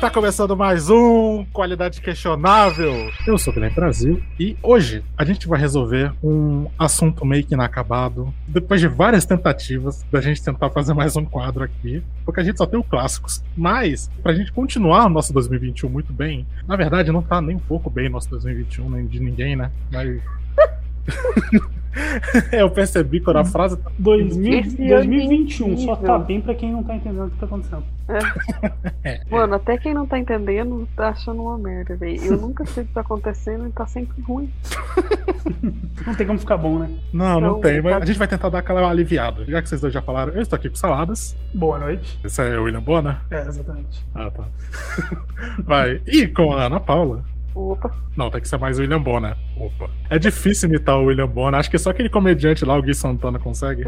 Está começando mais um Qualidade Questionável. Eu sou o Guilherme Brasil e hoje a gente vai resolver um assunto meio que inacabado. Depois de várias tentativas da gente tentar fazer mais um quadro aqui, porque a gente só tem o clássicos. Mas, pra gente continuar o nosso 2021 muito bem, na verdade não tá nem um pouco bem nosso 2021, nem de ninguém, né? Mas. eu percebi quando a frase tá 2000, Esse 2021 só tá bem pra quem não tá entendendo o que tá acontecendo. Mano, até quem não tá entendendo tá achando uma merda, velho. Eu nunca sei o que tá acontecendo e tá sempre ruim. Não tem como ficar bom, né? Não, não Então, tem, mas tá- a gente vai tentar dar aquela aliviada. Já que vocês dois já falaram, eu estou aqui com saladas. Boa noite. Esse é o William Bona. É, exatamente. Ah, tá. Vai. E com a Ana Paula. Opa, Não, tem que ser mais o William Bona. Opa. É difícil imitar o William Bona. Acho que só aquele comediante lá, o Gui Santana, consegue.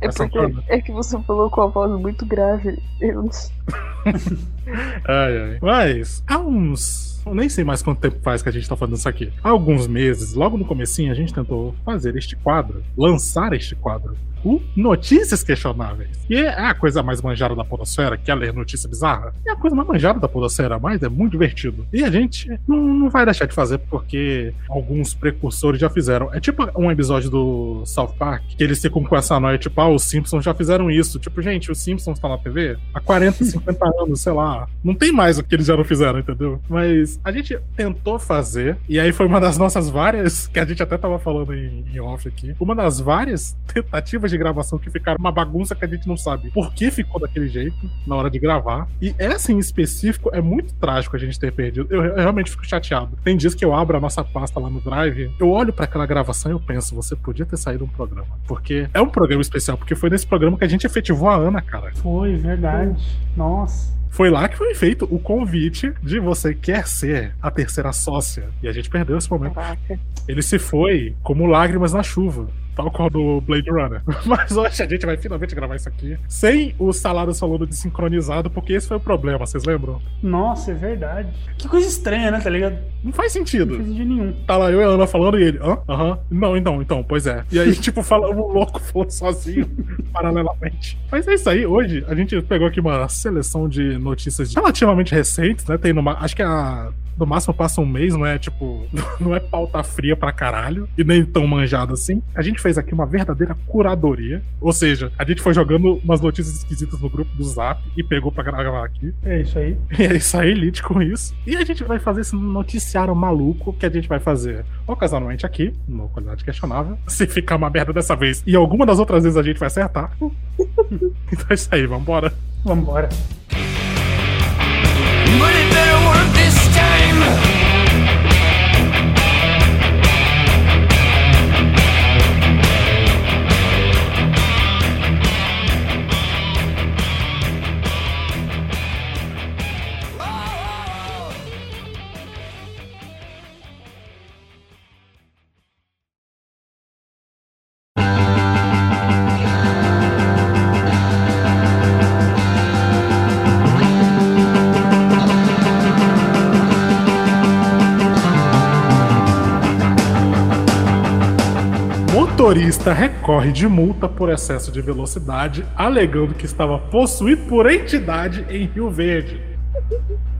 é porque é que você falou com a voz muito grave. Eu não Ai, ai. Mas, há uns. Eu nem sei mais quanto tempo faz que a gente tá fazendo isso aqui. Há alguns meses, logo no comecinho, a gente tentou fazer este quadro, lançar este quadro. O Notícias Questionáveis. E é a coisa mais manjada da podosfera, que é ler notícia bizarra. É a coisa mais manjada da podosfera, mas é muito divertido. E a gente não, não vai deixar de fazer porque alguns precursores já fizeram. É tipo um episódio do South Park, que eles ficam com essa noia, tipo, ah, os Simpsons já fizeram isso. Tipo, gente, os Simpsons estão na TV há 40, 50 anos, sei lá. Não tem mais o que eles já não fizeram, entendeu? Mas a gente tentou fazer, e aí foi uma das nossas várias, que a gente até tava falando em, em off aqui, uma das várias tentativas de gravação que ficaram uma bagunça que a gente não sabe por que ficou daquele jeito na hora de gravar. E essa em específico é muito trágico a gente ter perdido. Eu, eu realmente fico chateado. Tem dias que eu abro a nossa pasta lá no Drive, eu olho pra aquela gravação e eu penso, você podia ter saído um programa. Porque é um programa especial, porque foi nesse programa que a gente efetivou a Ana, cara. Foi, verdade. Nossa. Foi lá que foi feito o convite de você quer ser a terceira sócia. E a gente perdeu esse momento. Caraca. Ele se foi como lágrimas na chuva. Tal qual do Blade Runner. Mas hoje a gente vai finalmente gravar isso aqui. Sem o salário falando de sincronizado, porque esse foi o problema, vocês lembram? Nossa, é verdade. Que coisa estranha, né, tá ligado? Não faz Não sentido. fez sentido nenhum. Tá lá eu e a Ana falando e ele, hã? Aham. Não, então, então, pois é. E aí, tipo, fala, o louco falando sozinho, paralelamente. Mas é isso aí, hoje a gente pegou aqui uma seleção de notícias relativamente recentes, né? Tem no ma- acho que a. No máximo passa um mês, não é tipo. Não é pauta fria pra caralho. E nem tão manjado assim. A gente fez aqui uma verdadeira curadoria. Ou seja, a gente foi jogando umas notícias esquisitas no grupo do Zap e pegou pra gravar aqui. É isso aí. E é isso aí, lide com isso. E a gente vai fazer esse noticiário maluco que a gente vai fazer ocasionalmente aqui, no Qualidade Questionável. Se ficar uma merda dessa vez e alguma das outras vezes a gente vai acertar. então é isso aí, vambora. Vambora. But game. Motorista recorre de multa por excesso de velocidade, alegando que estava possuído por entidade em Rio Verde.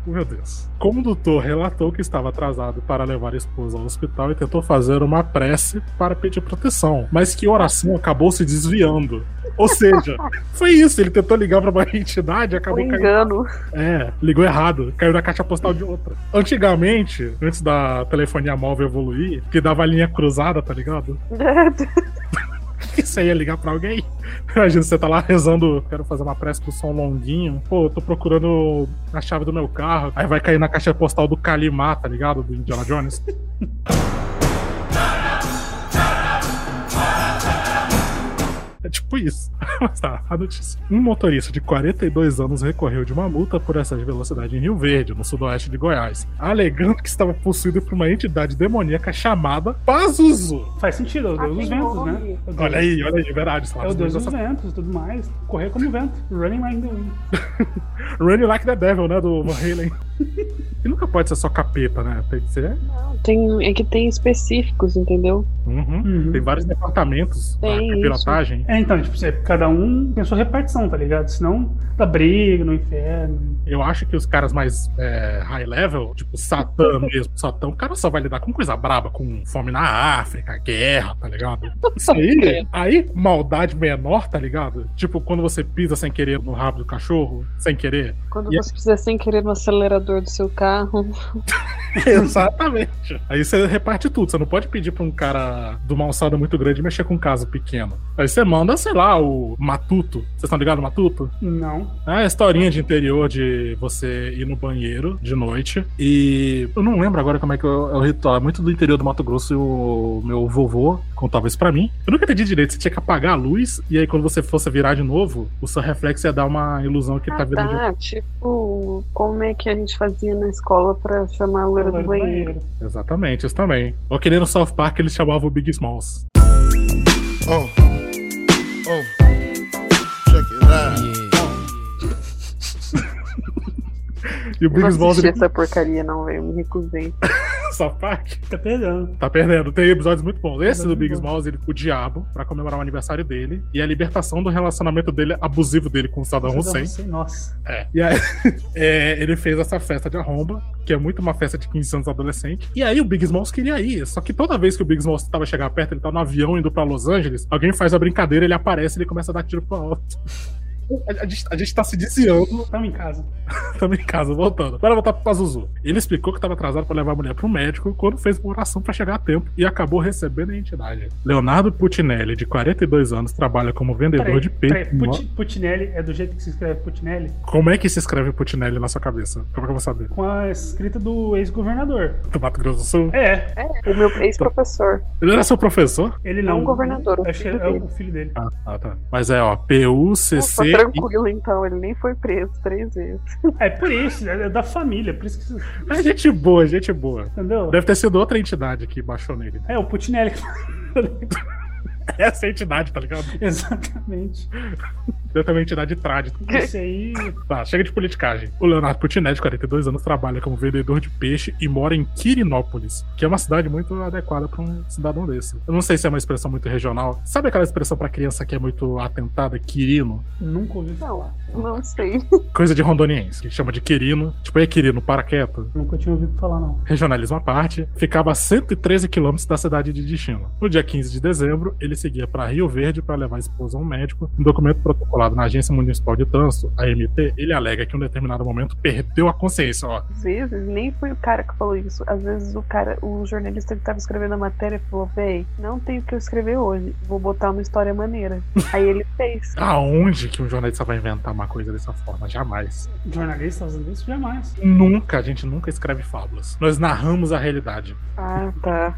Meu Deus. Condutor relatou que estava atrasado para levar a esposa ao hospital e tentou fazer uma prece para pedir proteção, mas que a oração acabou se desviando. Ou seja, foi isso, ele tentou ligar para uma entidade e acabou caindo engano. é, ligou errado, caiu na caixa postal de outra. Antigamente, antes da telefonia móvel evoluir, que dava linha cruzada, tá ligado? Que você ia ligar pra alguém. Imagina, você tá lá rezando, quero fazer uma prece pro som longuinho. Pô, eu tô procurando a chave do meu carro. Aí vai cair na caixa postal do Kalimá, tá ligado? Do Indiana Jones. É tipo isso. Mas tá, a notícia. Um motorista de 42 anos recorreu de uma multa por excesso de velocidade em Rio Verde, no sudoeste de Goiás, alegando que estava possuído por uma entidade demoníaca chamada Pazuzu. Faz sentido, é o Ah, deus dos ventos, né? É Olha aí, olha aí, de verdade. É o deus dos essa... ventos e tudo mais. Correr como vento. Running like the wind. Running Like the Devil, né? Do Van Halen. e nunca pode ser só capeta, né? Tem que ser. Não, tem, é que tem específicos, entendeu? Uhum. Uhum. Tem vários departamentos Tem pra isso. pilotagem. É, então, tipo, você- cada um tem a sua repartição, tá ligado? Senão dá briga no inferno. Eu acho que os caras mais é, high level, tipo Satã mesmo, Satã, o cara só vai lidar com coisa braba, com fome na África, guerra, tá ligado? Isso aí, aí, maldade menor, tá ligado? Tipo, quando você pisa sem querer no rabo do cachorro, sem querer. Quando E- você quiser sem querer no acelerador do seu carro. Exatamente. Aí você reparte tudo. Você não pode pedir pra um cara de uma alçada muito grande mexer com um caso pequeno. Aí você manda, sei lá, o Matuto. Vocês estão ligados Matuto? Não. É a historinha de interior de você ir no banheiro de noite. E eu não lembro agora como é que é o ritual. É muito do interior do Mato Grosso e o meu vovô contava isso pra mim. Eu nunca entendi direito. Você tinha que apagar a luz e aí quando você fosse virar de novo, o seu reflexo ia dar uma ilusão que tá Ah, virando de tá. Tipo, como é que a gente fazia na escola pra chamar a loira do banheiro? Exatamente, isso também. Ou que nem no South Park eles chamavam o Big Smalls. Oh. Oh. Check it out. E o Eu Big não Smalls assisti ele... essa porcaria, não, velho. Me recusei. Park Tá perdendo. tá perdendo. Tem episódios muito bons. Esse do Muito Big bom. Smalls, ele com o diabo, pra comemorar o aniversário dele, e a libertação do relacionamento dele abusivo dele com o Saddam Hussein. Nossa. É. E aí, é, ele fez essa festa de arromba, que é muito uma festa de 15 anos adolescente. E aí o Big Smalls queria ir. Só que toda vez que o Big Smalls tava chegando perto, ele tá no avião indo pra Los Angeles, alguém faz a brincadeira, ele aparece e ele começa a dar tiro pro alto. A, gente, a gente tá se desviando, Tamo em casa. Tamo em casa, voltando. Bora voltar pro Pazuzu. Ele explicou que tava atrasado pra levar a mulher pro médico quando fez uma oração pra chegar a tempo e acabou recebendo a entidade. Leonardo Putinelli, de 42 anos, trabalha como vendedor Peraí, de peraí. peito. Puti- Putinelli é do jeito que se escreve Putinelli? Como é que se escreve Putinelli na sua cabeça? Como é que eu vou saber? Com a escrita do ex-governador. Do Mato Grosso do Sul? É, É, o meu ex-professor. Ele era seu professor? ele É não. um governador, Acho que é, é o filho dele. Ah, ah, tá. Mas é, ó, P-U-C-C. Tranquilo, então. Ele nem foi preso três vezes. É por isso, é da família, por isso que. É gente boa, gente boa. Entendeu? Deve ter sido outra entidade que baixou nele. É, o Putinelli. Essa é a entidade, tá ligado? Exatamente. Ter uma entidade trágica. Esse aí. Tá, chega de politicagem. O Leonardo Putinelli, de 42 anos, trabalha como vendedor de peixe e mora em Quirinópolis, que é uma cidade muito adequada pra um cidadão desse. Eu não sei se é uma expressão muito regional. Sabe aquela expressão pra criança que é muito atentada, Quirino? Nunca ouvi falar. Não sei. Coisa de rondoniense, que chama de Quirino. Tipo, é Quirino, para quieto. Nunca tinha ouvido falar, não. Regionalismo à parte, ficava a 113 quilômetros da cidade de destino. No dia 15 de dezembro, ele seguia para Rio Verde para levar a esposa a um médico. Um documento na Agência Municipal de Trânsito, a MT, ele alega que em um determinado momento perdeu a consciência. Ó, Às vezes, nem foi o cara que falou isso. Às vezes o cara, o jornalista que tava escrevendo a matéria falou, véi, não tenho o que eu escrever hoje. Vou botar uma história maneira. Aí ele fez. aonde que um jornalista vai inventar uma coisa dessa forma? Jamais. Jornalista fazendo isso? Jamais. Nunca, a gente nunca escreve fábulas. Nós narramos a realidade. Ah, tá.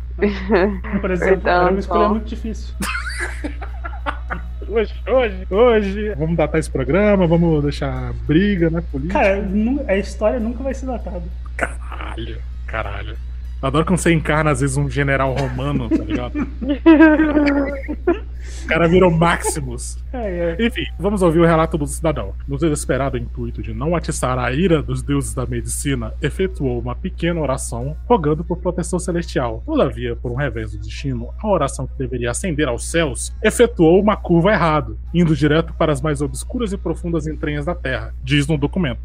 Por exemplo, Perdão, era uma escolha Paulo. muito difícil. Hoje, hoje, hoje. Vamos datar esse programa, vamos deixar briga, né? Política. Cara, a história nunca vai ser datada. Caralho, caralho. Eu adoro quando você encarna, às vezes, um general romano, tá ligado? O cara virou Maximus. É, é. Enfim, vamos ouvir o relato do cidadão. No desesperado intuito de não atiçar a ira dos deuses da medicina, efetuou uma pequena oração rogando por proteção celestial. Todavia, por um revés do destino, a oração que deveria ascender aos céus efetuou uma curva errada, indo direto para as mais obscuras e profundas entranhas da Terra, diz no documento.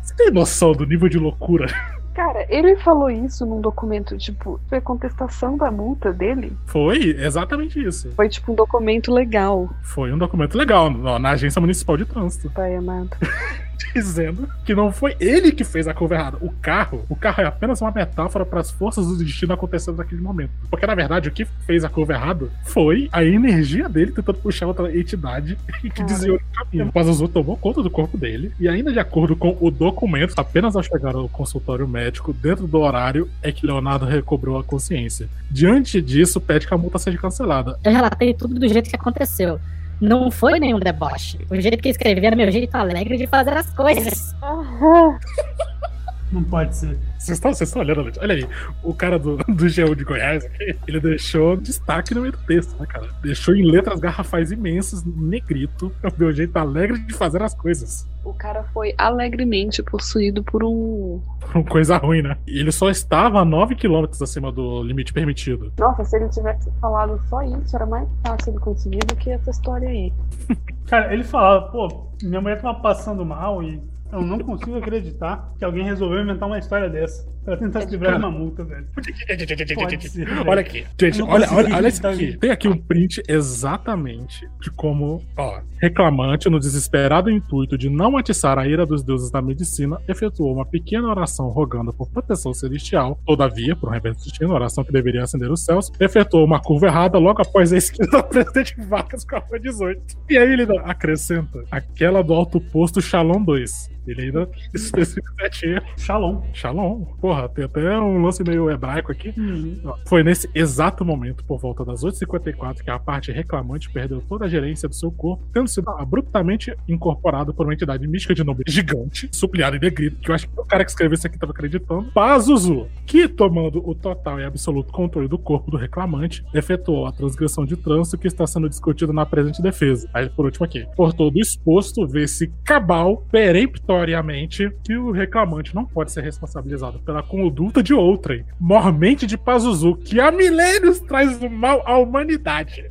Você tem noção do nível de loucura? Cara, ele falou isso num documento, tipo, foi contestação da multa dele. Foi exatamente isso. Foi tipo um documento legal, Foi um documento legal na na Agência Municipal de Trânsito. pai amado. dizendo que não foi ele que fez a curva errada. O carro, o carro é apenas uma metáfora para as forças do destino acontecendo naquele momento. Porque na verdade o que fez a curva errada foi a energia dele tentando puxar outra entidade que Cara. desviou o caminho. O Pazuzu tomou conta do corpo dele e ainda de acordo com o documento, apenas ao chegar ao consultório médico dentro do horário é que Leonardo recobrou a consciência. Diante disso, pede que a multa seja cancelada. Eu relatei tudo do jeito que aconteceu. Não foi nenhum deboche. O jeito que escrevi era meu jeito alegre de fazer as coisas. Não pode ser. Vocês estão, vocês estão olhando, olha aí, o cara do, do GU de Goiás aqui, ele deixou destaque no meio do texto, né, cara? Deixou em letras garrafais imensas, negrito, é o meu jeito alegre de fazer as coisas. O cara foi alegremente possuído por um. Coisa ruim, né? E ele só estava a 9 km acima do limite permitido. Nossa, se ele tivesse falado só isso, era mais fácil ele conseguir do que essa história aí. Cara, ele falava, pô, minha mulher tava passando mal e eu não consigo acreditar que alguém resolveu inventar uma história dessa. Pra tentar se livrar de uma multa, velho. Ser. Olha aqui. Gente, olha, olha, olha isso aqui. Tem aqui um print exatamente de como, ó, reclamante, no desesperado intuito de não atiçar a ira dos deuses da medicina, efetuou uma pequena oração rogando por proteção celestial. Todavia, por um reverso destino, oração que deveria acender os céus, efetuou uma curva errada logo após a esquina do presidente Vargas com a rua 18. E aí ele acrescenta aquela do alto posto Shalom 2. Ele ainda especifica erro. Shalom. Shalom. Porra, tem até um lance meio hebraico aqui. Uhum. Foi nesse exato momento, por volta das 8h54, que a parte reclamante perdeu toda a gerência do seu corpo, tendo sido abruptamente incorporado por uma entidade mística de nome gigante, supliado em negrito, que eu acho que o cara que escreveu isso aqui estava acreditando, Pazuzu, que, tomando o total e absoluto controle do corpo do reclamante, efetuou a transgressão de trânsito que está sendo discutida na presente defesa. Aí, por último aqui, por todo exposto, vê-se cabal, peremptoriamente, que o reclamante não pode ser responsabilizado pela conduta de outrem, mormente de Pazuzu, que há milênios traz o mal à humanidade.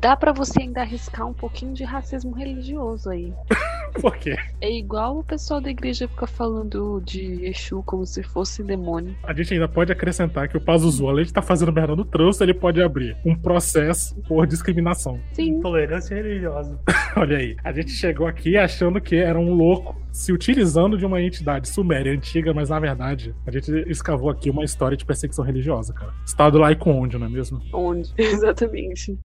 Dá pra você ainda arriscar um pouquinho de racismo religioso aí. Por quê? É igual o pessoal da igreja fica falando de Exu como se fosse demônio. A gente ainda pode acrescentar que o Pazuzu, além de estar fazendo merda no trânsito, ele pode abrir um processo por discriminação. Sim. Intolerância religiosa. Olha aí, a gente chegou aqui achando que era um louco se utilizando de uma entidade suméria antiga, mas na verdade a gente escavou aqui uma história de perseguição religiosa, cara. Estado laico onde, não é mesmo? Onde? Exatamente.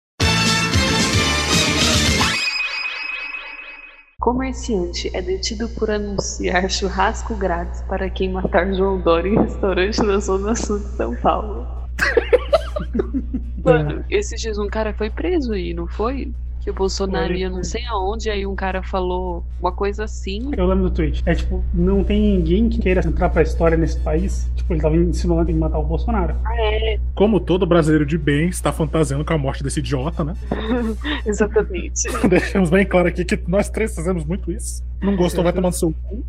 Comerciante é detido por anunciar churrasco grátis para quem matar João Dória em restaurante na Zona Sul de São Paulo. Mano, esses dias um cara foi preso aí, não foi? Que o Bolsonaro ia não sei aonde, aí um cara falou uma coisa assim. Eu lembro do tweet. É tipo, não tem ninguém que queira entrar pra história nesse país. Tipo, ele tava insinuando em matar o Bolsonaro. Ah, é, Como todo brasileiro de bem está fantasiando com a morte desse idiota, né? exatamente. Deixamos bem claro aqui que nós três fazemos muito isso. Não gostou, vai tomar no seu cu.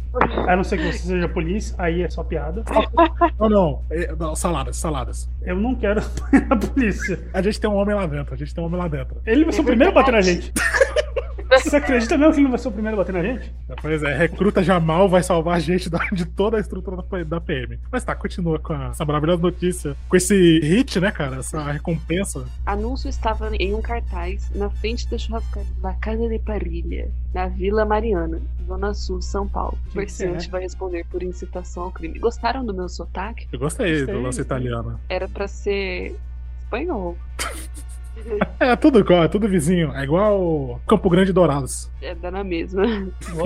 A não ser que você seja polícia, aí é só piada. Não, não. É, não, Saladas, saladas. Eu não quero a polícia. A gente tem um homem lá dentro, a gente tem um homem lá dentro. Ele vai ser o primeiro a bater na gente. Você acredita mesmo que ele não vai ser o primeiro a bater na gente? Pois é, recruta Jamal vai salvar a gente da- de toda a estrutura da PM. Mas tá, continua com a- essa maravilhosa notícia. Com esse hit, né, cara? Essa recompensa. Anúncio estava em um cartaz na frente da churrascaria da Casa de Parilha, na Vila Mariana, Zona Sul, São Paulo. Comerciante né? vai responder por incitação ao crime. Gostaram do meu sotaque? Eu gostei, Gostei, do lance italiano. Era pra ser espanhol. É, tudo igual, é tudo vizinho. É igual Campo Grande e Dourados. É, dá na mesma.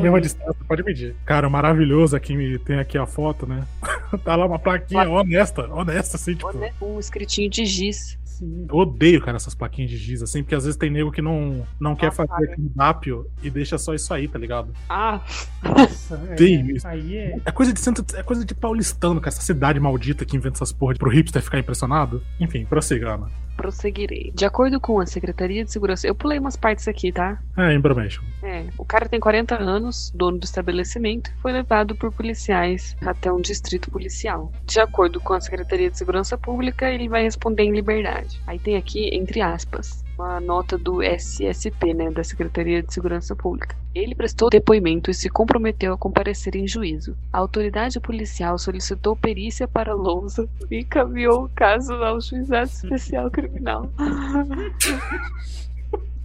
Mesma distância, pode medir. Cara, maravilhoso aqui, me- tem aqui a foto, né? tá lá uma plaquinha honesta, honesta, assim, tipo. Um escritinho de giz. Sim. Eu odeio, cara, essas plaquinhas de giz, assim, porque às vezes tem nego que não, não quer fazer Apaga. aquele dápio e deixa só isso aí, tá ligado? Ah, Nossa, é, Odeio isso. aí é. É coisa de centro, é coisa de paulistano, cara, essa cidade maldita que inventa essas porra pro hipster ficar impressionado. Enfim, prossiga, Ana. Prosseguirei. De acordo com a Secretaria de Segurança, eu pulei umas partes aqui, tá? É, information. É, o cara tem 40 anos, dono do estabelecimento, e foi levado por policiais até um distrito policial. De acordo com a Secretaria de Segurança Pública, ele vai responder em liberdade. Aí tem aqui, entre aspas, uma nota do SSP, né, da Secretaria de Segurança Pública. Ele prestou depoimento e se comprometeu a comparecer em juízo. A autoridade policial solicitou perícia para lousa e encaminhou o caso ao juizado especial criminal.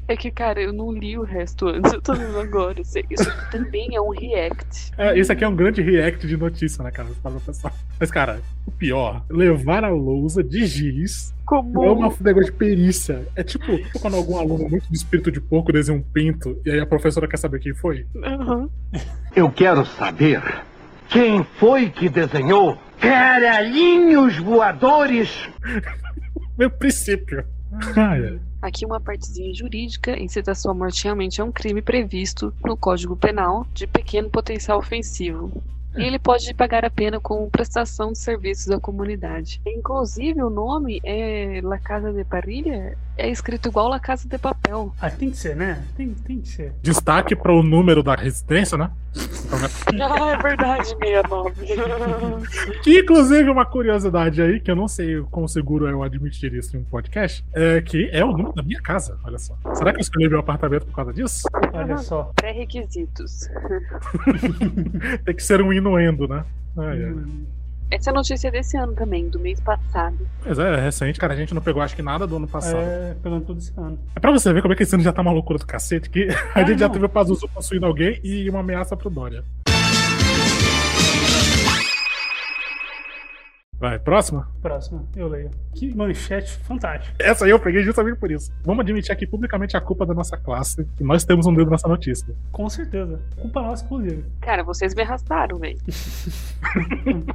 É que, cara, eu não li o resto antes, eu tô lendo agora. Isso isso também é um react. É, esse aqui é um grande react de notícia, né, cara? Mas, cara, o pior, levar a lousa de giz Como. é uma negócio de perícia. É tipo quando algum aluno muito de espírito de porco desenha um pinto e aí a professora quer saber quem foi. Aham. Eu quero saber quem foi que desenhou caralhinhos voadores. Meu princípio. Ai, ai. Aqui uma partezinha jurídica. Incitação à morte realmente é um crime previsto no Código Penal de pequeno potencial ofensivo. E ele pode pagar a pena com prestação de serviços à comunidade. Inclusive, o nome é La Casa de Parrilha, é escrito igual La Casa de Papel. Ah, tem que ser, né? Tem, tem que ser. Destaque para o número da resistência, né? Ah, é verdade, 69. Que, inclusive, uma curiosidade aí, que eu não sei quão seguro é eu admitir isso em um podcast, é que é o número da minha casa, olha só. Será que eu escolhi meu apartamento por causa disso? Olha só. Pré-requisitos. Tem que ser um inuendo, né? Ai, ai. Essa é a notícia desse ano também, do mês passado. Mas é, é recente, cara. A gente não pegou, acho que nada do ano passado. É, É, pegando tudo esse ano. pra você ver como é que esse ano já tá uma loucura do cacete, que a Ah, gente já não. teve o Pazuzu possuindo alguém e uma ameaça pro Dória. Vai, próxima? Próximo, eu leio. Que manchete fantástica. Essa aí eu peguei justamente por isso. Vamos admitir aqui publicamente a culpa da nossa classe, que nós temos um dedo nessa notícia. Com certeza. Culpa nossa, inclusive. Cara, vocês me arrastaram, velho.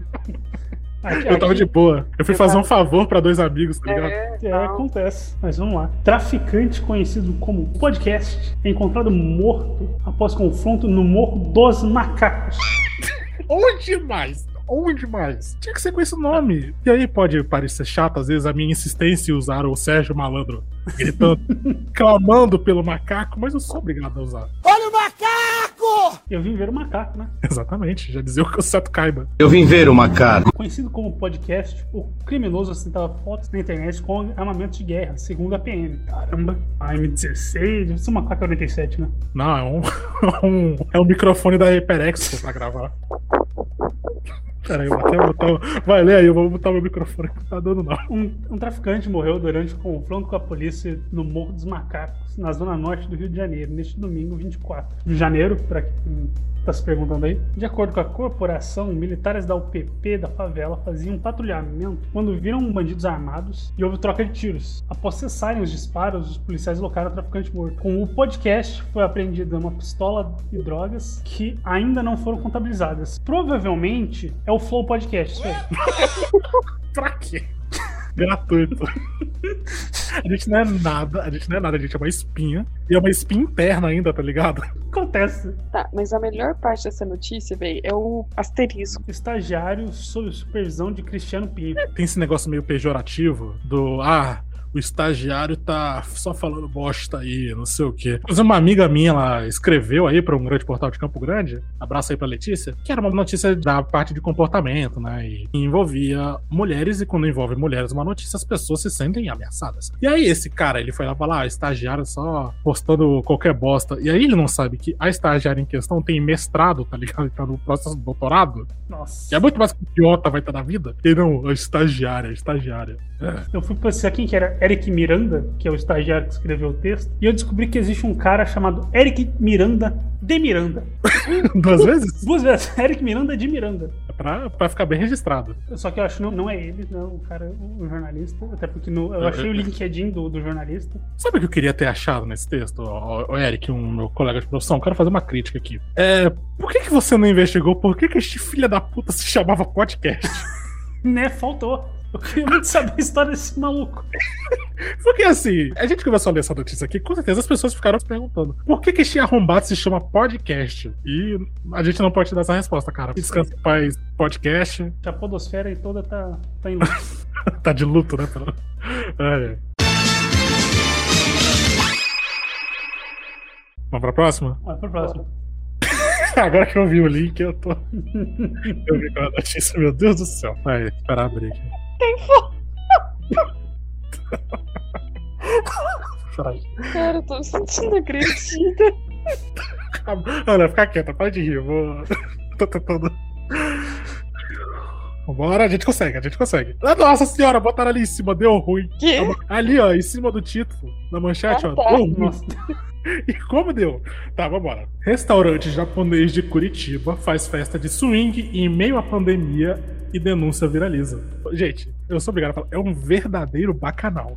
Aqui, Eu tava aqui- de boa. Eu fui Eu fazer um favor pra dois amigos, tá ligado? É, É, acontece. Mas vamos lá. Traficante conhecido como podcast é encontrado morto após confronto no Morro dos Macacos. Onde mais? Onde mais? Tinha que ser com esse nome. E aí pode parecer chato, às vezes, a minha insistência em usar o Sérgio Malandro gritando, clamando pelo macaco, mas eu sou obrigado a usar. Eu vim ver o macaco, né? Exatamente, já dizia o que o Seto Caiba. Eu vim ver o macaco. Conhecido como podcast, o criminoso ostentava fotos na internet com armamentos de guerra, segundo a PM. Caramba, a M16, deve ser uma K-47, né? Não, é um, um- é um microfone da HyperX pra gravar. Peraí, vou até botar. Vai, lê aí, eu vou botar meu microfone que não tá dando, não. Um, um traficante morreu durante o confronto com a polícia no Morro dos Macacos, na zona norte do Rio de Janeiro, neste domingo 24 de janeiro, para quem está se perguntando aí. De acordo com a corporação, militares da UPP da favela faziam um patrulhamento quando viram bandidos armados e houve troca de tiros. Após cessarem os disparos, os policiais locaram o traficante morto. Com o podcast, foi apreendida uma pistola e drogas que ainda não foram contabilizadas. Provavelmente é o Flow Podcast. Pra quê? Gratuito. A gente não é nada, a gente não é nada, a gente é uma espinha. E é uma espinha interna ainda, tá ligado? Acontece. Tá, mas a melhor parte dessa notícia, velho, é o asterisco. Estagiário sob supervisão de Cristiano Pinho. Tem esse negócio meio pejorativo do ah, o estagiário tá só falando bosta aí, não sei o quê. Mas uma amiga minha, ela escreveu aí pra um grande portal de Campo Grande, abraço aí pra Letícia, que era uma notícia da parte de comportamento, né? E envolvia mulheres, e quando envolve mulheres uma notícia, as pessoas se sentem ameaçadas. E aí esse cara, ele foi lá falar, ah, estagiário só postando qualquer bosta. E aí ele não sabe que a estagiária em questão tem mestrado, tá ligado? Tá no processo de doutorado. Nossa. Que é muito mais que idiota vai estar na vida. E não, a estagiária, a estagiária. Eu fui pesquisar quem que era Eric Miranda, que é o estagiário que escreveu o texto, e eu descobri que existe um cara chamado Eric Miranda de Miranda. Duas vezes? Duas vezes. Eric Miranda de Miranda. Pra, pra ficar bem registrado. Só que eu acho que não, não é ele, não, o cara, o jornalista. Até porque no- eu achei o LinkedIn do, do jornalista. Sabe o que eu queria ter achado nesse texto, o, o Eric, um meu colega de profissão? Quero fazer uma crítica aqui. É. Por que, que você não investigou por que, que este filho da puta se chamava podcast? Né, faltou. Eu queria muito saber a história desse maluco. Porque assim, a gente começou a ler essa notícia aqui, com certeza as pessoas ficaram se perguntando: por que, que este arrombado se chama podcast? E a gente não pode te dar essa resposta, cara. Descansa paz, podcast. A podosfera aí toda tá, tá em luz. tá de luto, né? Ai, ai. Vamos pra próxima? Vai pro próximo. Agora que eu vi o link, eu tô. eu vi com a notícia, meu Deus do céu. Vai, esperar abrir aqui. Peraí. Cara, eu tô me sentindo agredida. Olha, fica quieta, para de rir, eu vou. tô tentando. Vambora, a gente consegue, a gente consegue. Ah, Nossa senhora, botaram ali em cima, deu ruim. Que? Ali, ó, em cima do título, na manchete, Ah, ó, tá. deu ruim. E como deu? Tá, vambora. Restaurante japonês de Curitiba faz festa de swing em meio à pandemia e denúncia viraliza. Gente, eu sou obrigado a falar, é um verdadeiro bacanal.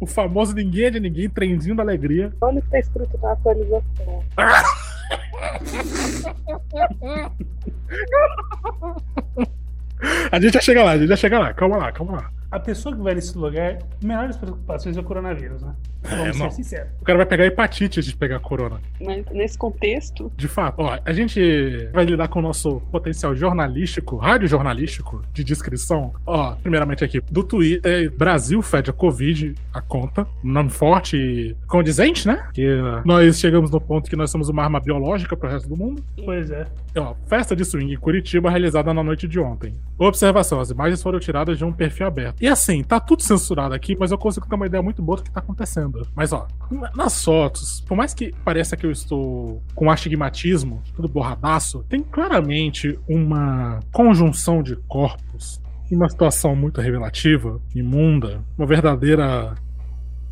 O famoso ninguém é de ninguém, trenzinho da alegria. Olha o que tá escrito na atualização. A gente já chega lá, a gente já chega lá. Calma lá, calma lá. A pessoa que vai nesse lugar, das preocupações é o coronavírus, né? Vamos não. ser sinceros. O cara vai pegar hepatite antes de pegar corona. Mas nesse contexto, De fato, ó, a gente vai lidar com o nosso potencial jornalístico, rádio jornalístico de descrição. Ó, primeiramente aqui, do Twitter, Brasil fede a Covid, a conta, nome forte e condizente, né? Que uh, nós chegamos no ponto que nós somos uma arma biológica pro resto do mundo. Pois é. Ó, festa de swing em Curitiba realizada na noite de ontem. Observação: as imagens foram tiradas de um perfil aberto. E assim, tá tudo censurado aqui, mas eu consigo ter uma ideia muito boa do que tá acontecendo. Mas ó, na- nas fotos, por mais que pareça que eu estou com astigmatismo, tudo borradaço, tem claramente uma conjunção de corpos. Uma situação muito revelativa, imunda, uma verdadeira.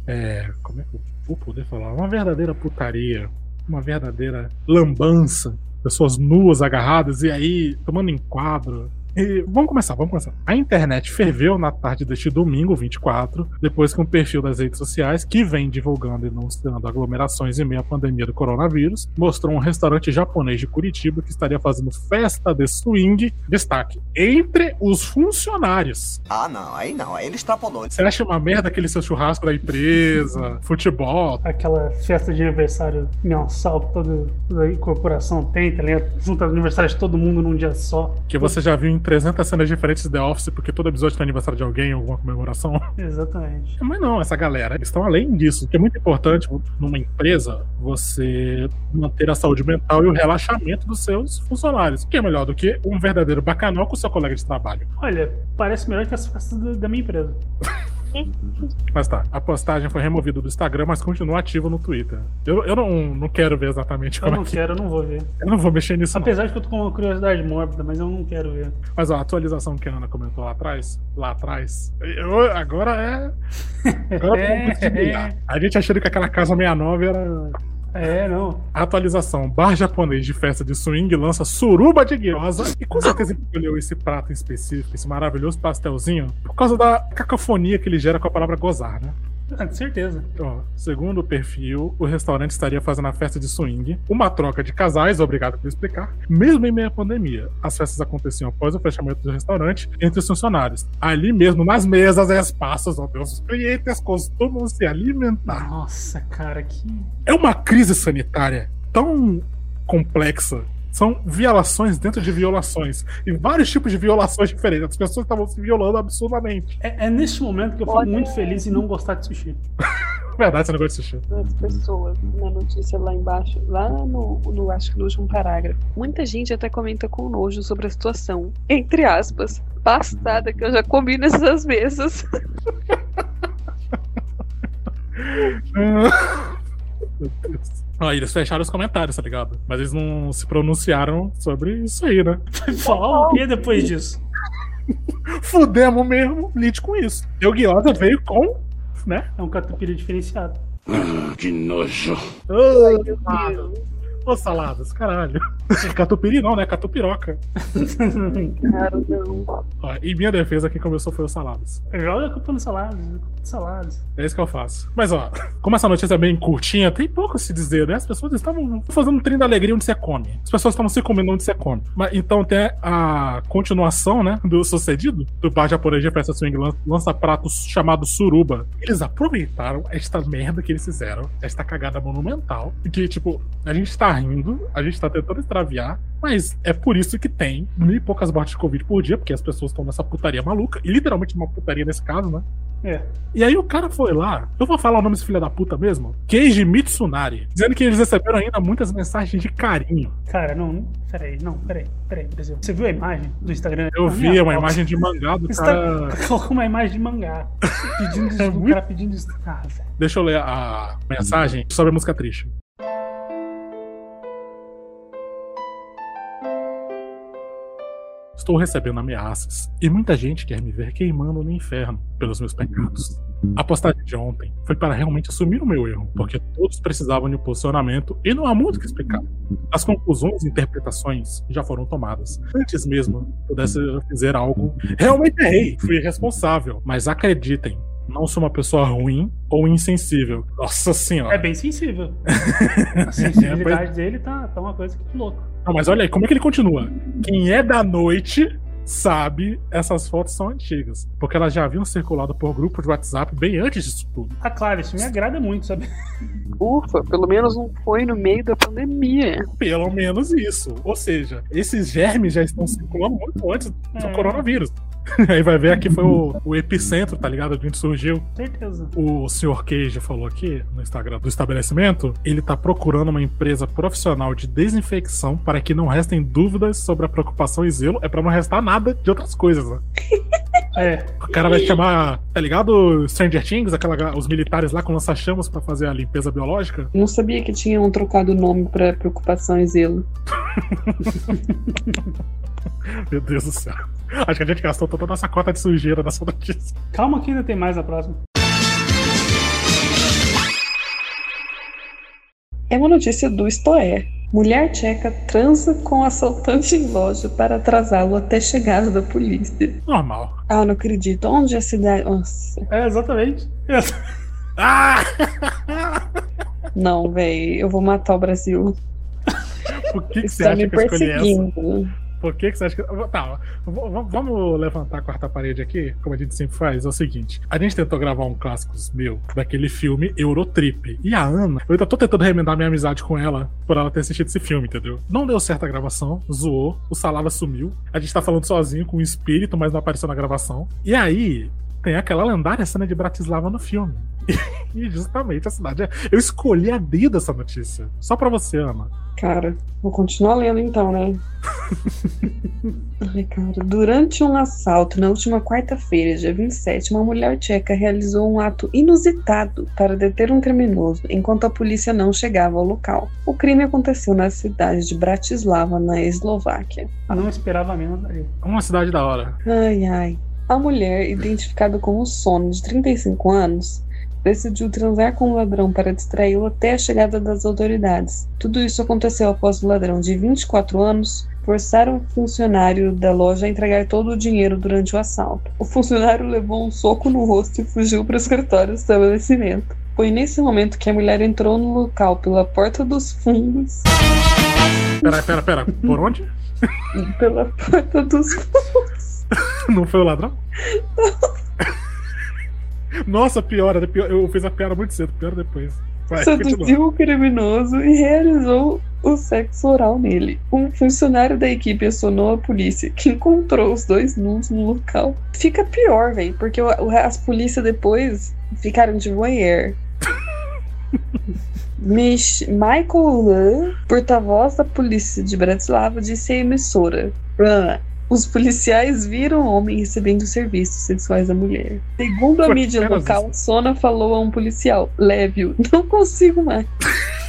É. Como é que eu vou poder falar? Uma verdadeira putaria, uma verdadeira lambança pessoas nuas agarradas e aí tomando enquadro. E vamos começar, vamos começar. A internet ferveu na tarde deste domingo, 24, depois que um perfil das redes sociais, que vem divulgando e denunciando aglomerações em meio à pandemia do coronavírus, mostrou um restaurante japonês de Curitiba que estaria fazendo festa de swing, destaque, entre os funcionários. Ah, não, aí não, aí ele extrapolou. Você acha uma merda aquele seu churrasco da empresa, futebol, Aquela festa de aniversário mensal que toda, toda corporação tem, tá ligado? Junta aniversários de todo mundo num dia só. que você já viu em 300 cenas diferentes de The Office, porque todo episódio tem aniversário de alguém, alguma comemoração. Exatamente. Mas não, essa galera, eles estão além disso. Que é muito importante numa empresa você manter a saúde mental e o relaxamento dos seus funcionários. O que é melhor do que um verdadeiro bacanal com seu colega de trabalho. Olha, parece melhor que as festas da minha empresa. Mas tá, a postagem foi removida do Instagram, mas continua ativa no Twitter. Eu, eu não, não quero ver exatamente Eu como não é que. quero, eu não vou ver. Eu não vou mexer nisso, não. Apesar de que eu tô com uma curiosidade mórbida, mas eu não quero ver. Mas ó, a atualização que a Ana comentou lá atrás, lá atrás, eu- agora é. Agora É, desligar. A gente achando que aquela casa 69 era É, não. A atualização: bar japonês de festa de swing lança suruba de gyoza. E com certeza escolheu esse prato em específico, esse maravilhoso pastelzinho, por causa da cacofonia que ele gera com a palavra gozar, né? Ah, de certeza. Ó, segundo o perfil, o restaurante estaria fazendo a festa de swing, uma troca de casais, obrigado por explicar, mesmo em meio à pandemia. As festas aconteciam após o fechamento do restaurante entre os funcionários. Ali mesmo, nas mesas e espaços onde os clientes costumam se alimentar. Nossa, cara, que. É uma crise sanitária tão complexa. São violações dentro de violações. E vários tipos de violações diferentes. As pessoas estavam se violando absurdamente. É, é neste momento que eu Olha. fico muito feliz em não gostar de sushi. Verdade, você não gosta de sushi. as pessoas na notícia lá embaixo, lá no, no acho que no último parágrafo, muita gente até comenta com nojo sobre a situação. Entre aspas, bastada que eu já comi nessas mesas. Meu Deus. Ah, eles fecharam os comentários, tá ligado? Mas eles não se pronunciaram sobre isso aí, né? Falar o que depois disso? Fudemos mesmo, lide com isso. E o Guiosa veio com, né? É um catupiry diferenciado. Que nojo. Ô, saladas. Ô, saladas, caralho. Catupiri não, né? Catupiroca. Cara, não. Ó, e minha defesa, quem começou foi o Saladas. Joga a culpa no saladas. Saladas. É isso que eu faço. Mas ó, como essa notícia é bem curtinha, tem pouco a se dizer, né? As pessoas estavam fazendo um trem da alegria onde você come. As pessoas estavam se comendo onde você come. Mas, então tem a continuação, né? Do sucedido. Do bar japonês de festa swing lan- lança pratos chamado suruba. Eles aproveitaram esta merda que eles fizeram, esta cagada monumental. Que, tipo, a gente tá rindo, a gente tá tentando extraviar, mas é por isso que tem mil e poucas mortes de Covid por dia, porque as pessoas estão nessa putaria maluca. E literalmente uma putaria nesse caso, né? É. E aí o cara foi lá, eu vou falar o nome desse filho da puta mesmo, Keiji Mitsunari, dizendo que eles receberam ainda muitas mensagens de carinho. Cara, não. Peraí, não, peraí, peraí, Brasil. Você viu a imagem do Instagram? Eu vi minha uma foto. imagem de mangá do cara. colocou uma imagem de mangá. Pedindo É desculpa, o muito- cara pedindo desculpa. Ah. Deixa eu ler a mensagem sobre a música triste. Estou recebendo ameaças e muita gente quer me ver queimando no inferno pelos meus pecados. A postagem de ontem foi para realmente assumir o meu erro, porque todos precisavam de um posicionamento e não há muito o que explicar. As conclusões e interpretações já foram tomadas. Antes mesmo que pudesse fazer algo, realmente errei, fui irresponsável. Mas acreditem, não sou uma pessoa ruim ou insensível. Nossa senhora. É bem sensível. A sensibilidade dele tá, tá uma coisa que louco. Não, mas olha aí, como é que ele continua? Quem é da noite sabe essas fotos são antigas. Porque elas já haviam circulado por grupos de WhatsApp bem antes disso tudo. Ah, claro, isso me agrada muito, sabe? Ufa, pelo menos não foi no meio da pandemia. Pelo menos isso. Ou seja, esses germes já estão circulando muito antes do É. coronavírus. Aí vai ver aqui foi o, o epicentro, tá ligado? De onde surgiu. Certeza. O senhor Cage falou aqui no Instagram do estabelecimento, ele tá procurando uma empresa profissional de desinfecção para que não restem dúvidas sobre a preocupação e zelo. É pra não restar nada de outras coisas, né? É, O cara vai chamar, tá ligado? Stranger Things, aquela, os militares lá com lança-chamas pra fazer a limpeza biológica. Não sabia que tinham trocado o nome pra preocupação e zelo. Meu Deus do céu. Acho que a gente gastou toda a nossa cota de sujeira nessa notícia. calma que ainda tem mais na próxima. É uma notícia do Istoé. Mulher tcheca transa com assaltante em loja para atrasá-lo até chegada da polícia. Normal. Ah, não acredito. Onde é a cidade? Nossa. É, exatamente. É. Ah! Não, véi. Eu vou matar o Brasil. Por que, que você Está acha me que eu escolhi essa? Por que, que você acha que. Tá, vamos levantar a quarta parede aqui, como a gente sempre faz. É o seguinte: a gente tentou gravar um clássico meu daquele filme Eurotrip. E a Ana, eu ainda tô tentando remendar minha amizade com ela por ela ter assistido esse filme, entendeu? Não deu certo a gravação, zoou, o Salava sumiu. A gente tá falando sozinho com o espírito, mas não apareceu na gravação. E aí. Tem aquela lendária cena de Bratislava no filme. E justamente a cidade. é- Eu escolhi a dedo essa notícia. Só pra você, Ana. Cara, vou continuar lendo então, né? Ai, cara. Durante um assalto na última quarta-feira, dia 27, uma mulher tcheca realizou um ato inusitado para deter um criminoso enquanto a polícia não chegava ao local. O crime aconteceu na cidade de Bratislava, na Eslováquia. Não esperava menos daí. Uma cidade da hora. Ai, ai. A mulher, identificada como Sônia, de 35 anos, decidiu transar com o ladrão para distraí-lo até a chegada das autoridades. Tudo isso aconteceu após o ladrão, de 24 anos, forçar um funcionário da loja a entregar todo o dinheiro durante o assalto. O funcionário levou um soco no rosto e fugiu para o escritório do estabelecimento. Foi nesse momento que a mulher entrou no local pela porta dos fundos. Pera, pera, pera. Por onde? Pela porta dos fundos. Não foi o ladrão? Nossa, pior, era pior. Eu fiz a piada muito cedo, pior depois. Vai, continua. seduziu o criminoso e realizou o sexo oral nele. Um funcionário da equipe acionou a polícia, que encontrou os dois nus no local. Fica pior, velho, porque o- o- as polícias depois ficaram de voyeur. Mich Michael Lã, porta-voz da polícia de Bratislava, disse à emissora. "Ah, Os policiais viram o homem recebendo serviços sexuais da mulher. Segundo a Foi mídia local, Sona falou a um policial: leve-o, não consigo mais.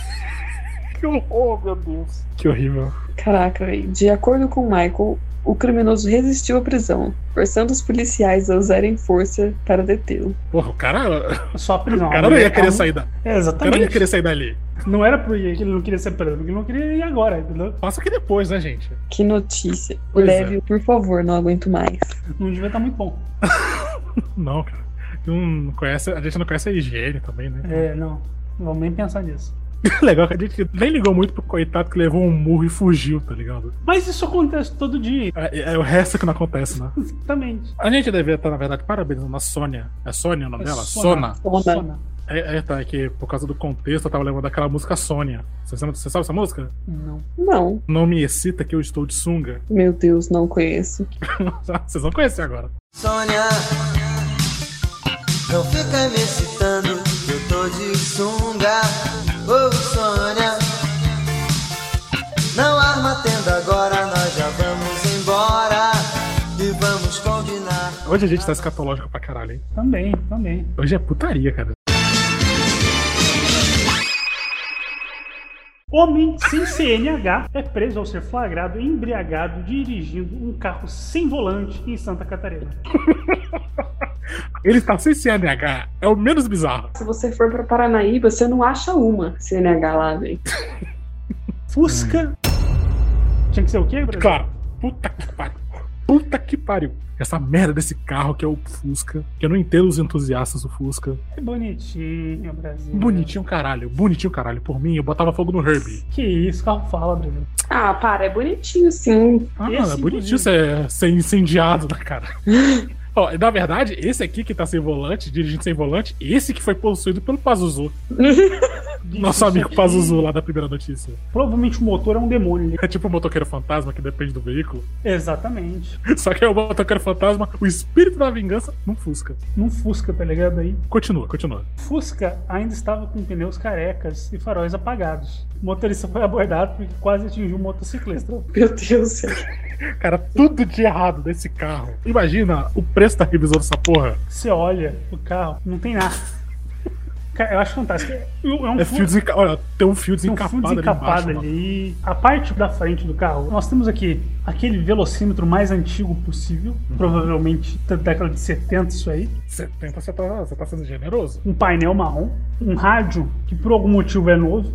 Que horror, meu Deus. Que horrível. Caraca, velho. De acordo com Michael, o criminoso resistiu à prisão, forçando os policiais a usarem força para detê-lo. Porra, o cara. Só a prisão. O cara não ia querer um- sair da. É, O cara não ia exatamente. querer sair dali. Não era porque ele não queria ser preso, porque ele não queria ir agora, entendeu? Passa aqui depois, né, gente? Que notícia. Pois é. Leve-o, por favor, não aguento mais. Não devia estar muito bom. Não, cara. Não conhece, a gente não conhece a higiene também, né? É, não. Não vamos nem pensar nisso. Legal que a gente nem ligou muito pro coitado que levou um murro e fugiu, tá ligado? Mas isso acontece todo dia. É, é o resto que não acontece, né? Exatamente. A gente devia estar, na verdade, parabenizando a Sônia. É Sônia o nome É dela? Sona. Sona. Sona. É, é, tá, é que por causa do contexto eu tava lembrando daquela música Sônia. Você sabe, você sabe essa música? Não. Não, Não me excita que eu estou de sunga. meu Deus, não conheço. Vocês vão conhecer agora. Sônia, não fica me excitando, eu tô de sunga. Ô Sônia, não arma tenda agora, nós já vamos embora e vamos combinar. Hoje a gente tá escatológico pra caralho, hein? Também, também. Hoje é putaria, cara. Homem sem CNH é preso ao ser flagrado embriagado dirigindo um carro sem volante em Santa Catarina. Ele tá sem CNH, é o menos bizarro. Se você for pra Paranaíba, você não acha uma CNH lá, velho. Fusca. Tinha que ser o quê, Brasil? Claro. Puta que pariu. Puta que pariu. Essa merda desse carro que é o Fusca. Que eu não entendo os entusiastas do Fusca. Que bonitinho, Brasil. Bonitinho caralho, bonitinho caralho. Por mim, eu botava fogo no Herbie. Que isso, carro fala, Brasil. Ah, para, é bonitinho sim. Ah, Esse, é bonitinho ser, ser incendiado na cara. Ó, na verdade, esse aqui que tá sem volante, dirigindo sem volante, esse que foi possuído pelo Pazuzu. Nosso amigo Pazuzu lá da primeira notícia. Provavelmente o motor é um demônio. né? É tipo um motoqueiro fantasma que depende do veículo. Exatamente. Só que é o motoqueiro fantasma, o espírito da vingança, num Fusca. Num Fusca, tá ligado aí? Continua, continua. Fusca ainda estava com pneus carecas e faróis apagados. O motorista foi abordado porque quase atingiu um motociclista. Meu Deus. Cara, tudo de errado desse carro. Imagina o preço da revisão dessa porra. Você olha o carro, não tem nada. Cara, eu acho fantástico. É um É Fu- fio desenca... Olha, tem um fio Tem um desencapado, fio desencapado ali. ali. A parte da frente do carro, nós temos aqui aquele velocímetro mais antigo possível, Uhum. provavelmente da década de 70, isso aí. 70, você tá, você tá sendo generoso? Um painel marrom, um rádio que por algum motivo é novo.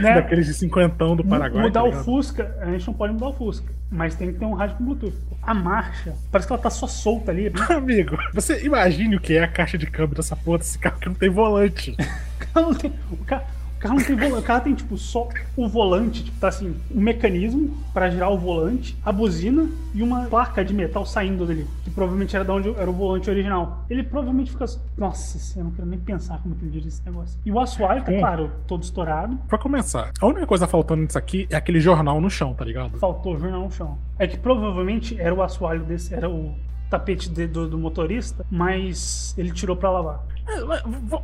Né, Daqueles de cinquentão do Paraguai. mudar tá o? Fusca, a gente não pode mudar o Fusca, mas tem que ter um rádio com Bluetooth. A marcha, parece que ela tá só solta ali. né? Amigo, você imagine o que é a caixa de câmbio dessa porra desse carro que não tem volante. O carro não tem, o ca- o carro não tem volante. O carro tem, tipo, só o volante, tipo, tá assim, um mecanismo pra girar o volante, a buzina e uma placa de metal saindo dele, que provavelmente era de onde era o volante original. Ele provavelmente fica. Nossa, eu não quero nem pensar como que ele dirige esse negócio. E o assoalho, tá Hum. claro, todo estourado. Pra começar, a única coisa faltando nisso aqui é aquele jornal no chão, tá ligado? Faltou jornal no chão. É que provavelmente era o assoalho desse, era o tapete de- do, do motorista, mas ele tirou pra lavar. É,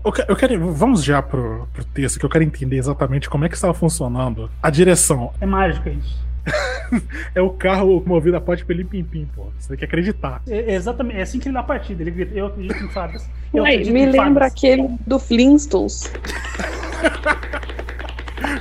Eu quero, eu quero- vamos já pro, pro texto, que eu quero entender exatamente como é que estava funcionando a direção. É mágica isso. É o carro movido a pote pelo pim pô. Você tem que acreditar. É, é exatamente, é assim que ele dá a partida. Ele grita, eu acredito em fadas. Eu Ué, me em lembra fadas." aquele do Flintstones.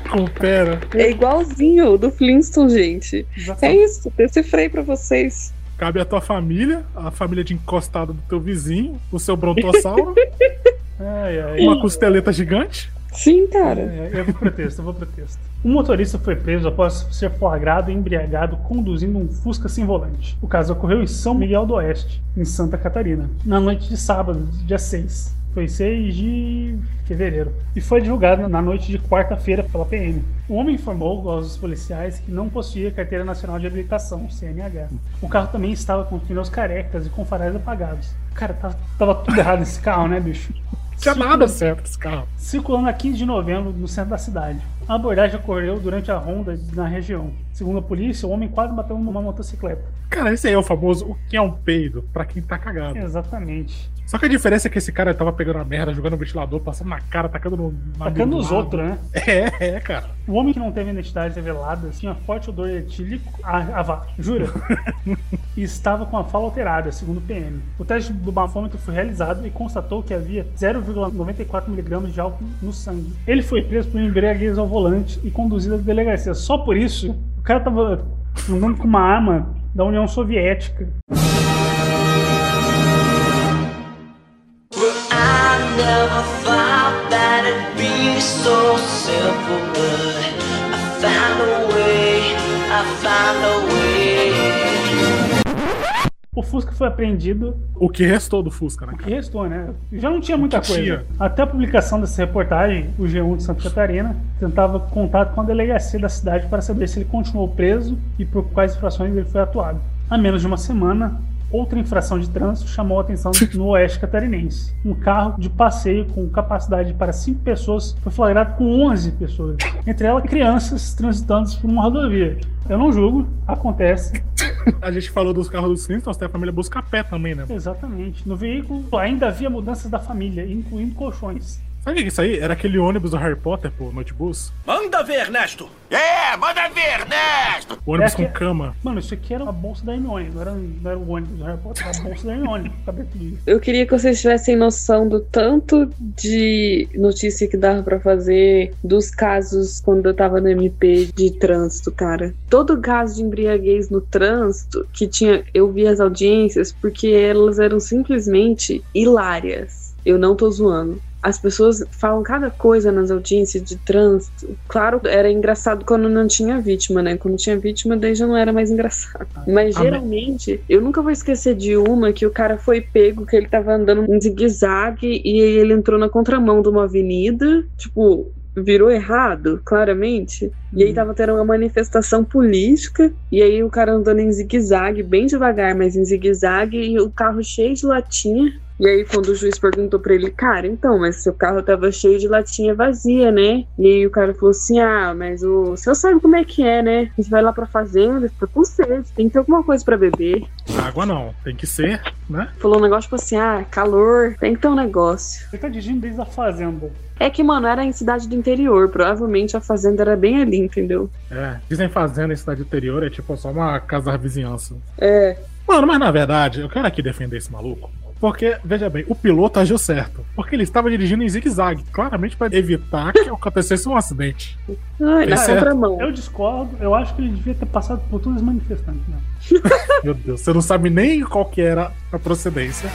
Coopera. É igualzinho o do Flintstones, gente. É Exatamente. isso, decifrei pra vocês. Cabe a tua família, a família de encostado do teu vizinho, o seu brontossauro, Ai, ai. uma costeleta gigante. Sim, cara. É, eu vou pro texto, eu vou pro texto. O motorista foi preso após ser flagrado e embriagado conduzindo um Fusca sem volante. O caso ocorreu em São Miguel do Oeste, em Santa Catarina, na noite de sábado, dia 6. Foi 6 de fevereiro. E foi divulgado na noite de quarta-feira pela PM. O homem informou aos policiais que não possuía carteira nacional de habilitação, CNH. O carro também estava com pneus carecas e com faróis apagados. Cara, tava, tava tudo errado nesse carro, né, bicho? Tinha nada certo esse carro. circulando a 15 de novembro no centro da cidade. A abordagem ocorreu durante a ronda na região. Segundo a polícia, o homem quase bateu numa motocicleta. Cara, esse aí é o famoso o que é um peido pra quem tá cagado. Exatamente. Só que a diferença é que esse cara tava pegando a merda, jogando o ventilador, passando na cara, tacando no. na Atacando do os lado. outros, né? É, é, cara. O homem que não teve identidade revelada tinha forte odor etílico. Ah, ah vá, jura? e estava com a fala alterada, segundo o PM. O teste do bafômetro foi realizado e constatou que havia 0,94 mg de álcool no sangue. Ele foi preso por embriaguez ao volante e conduzido à delegacia. Só por isso, o cara tava andando com uma arma da União Soviética. Fusca foi apreendido O que restou do Fusca, né? O que restou, né? Já não tinha muita coisa. tinha. Até a publicação dessa reportagem, o G1 de Santa Catarina tentava contato com a delegacia da cidade para saber se ele continuou preso e por quais infrações ele foi atuado. Há menos de uma semana, outra infração de trânsito chamou a atenção no oeste catarinense. Um carro de passeio com capacidade para 5 pessoas foi flagrado com 11 pessoas, entre elas crianças transitando por uma rodovia. Eu não julgo, acontece. A gente falou dos carros dos Flintstones, tem a família Buscapé também, né? Exatamente. No veículo ainda havia mudanças da família, incluindo colchões. Sabe o que é isso aí? Era aquele ônibus do Harry Potter, pô, Notebus. Manda ver, Ernesto! É, manda ver, Ernesto! O ônibus É com que- cama. Mano, isso aqui era a bolsa da Hermione, não era, não era o ônibus do Harry Potter, era a bolsa da Hermione. Eu queria que vocês tivessem noção do tanto de notícia que dava pra fazer dos casos quando eu tava no MP de trânsito, cara. Todo caso de embriaguez no trânsito que tinha, eu vi as audiências porque elas eram simplesmente hilárias. Eu não tô zoando. As pessoas falam cada coisa nas audiências de trânsito. Claro, era engraçado quando não tinha vítima, né? Quando tinha vítima, daí já não era mais engraçado. Mas Amém. geralmente, eu nunca vou esquecer de uma que o cara foi pego, que ele tava andando em zigue-zague e ele entrou na contramão de uma avenida, tipo, virou errado, claramente. E aí tava tendo uma manifestação política, e aí o cara andando em zigue-zague, bem devagar, mas em zigue-zague, e o carro cheio de latinha. E aí, quando o juiz perguntou pra ele, cara, então, mas seu carro tava cheio de latinha vazia, né? E aí o cara falou assim: ah, mas o senhor sabe como é que é, né? A gente vai lá pra fazenda, fica com sede, tem que ter alguma coisa pra beber. Água não, tem que ser, né? Falou um negócio tipo assim: ah, calor, tem que ter um negócio. Ele tá dirigindo desde a fazenda. É que, mano, era em cidade do interior, provavelmente a fazenda era bem ali, entendeu? É, dizem fazenda em cidade interior é tipo só uma casa da vizinhança. É. Mano, mas na verdade, eu quero aqui defender esse maluco. Porque, veja bem, o piloto agiu certo. Porque ele estava dirigindo em zigue-zague, claramente para evitar que acontecesse um acidente. Ai, na contramão. Eu discordo, eu acho que ele devia ter passado por todos os manifestantes, né? Meu Deus, você não sabe nem qual que era a procedência.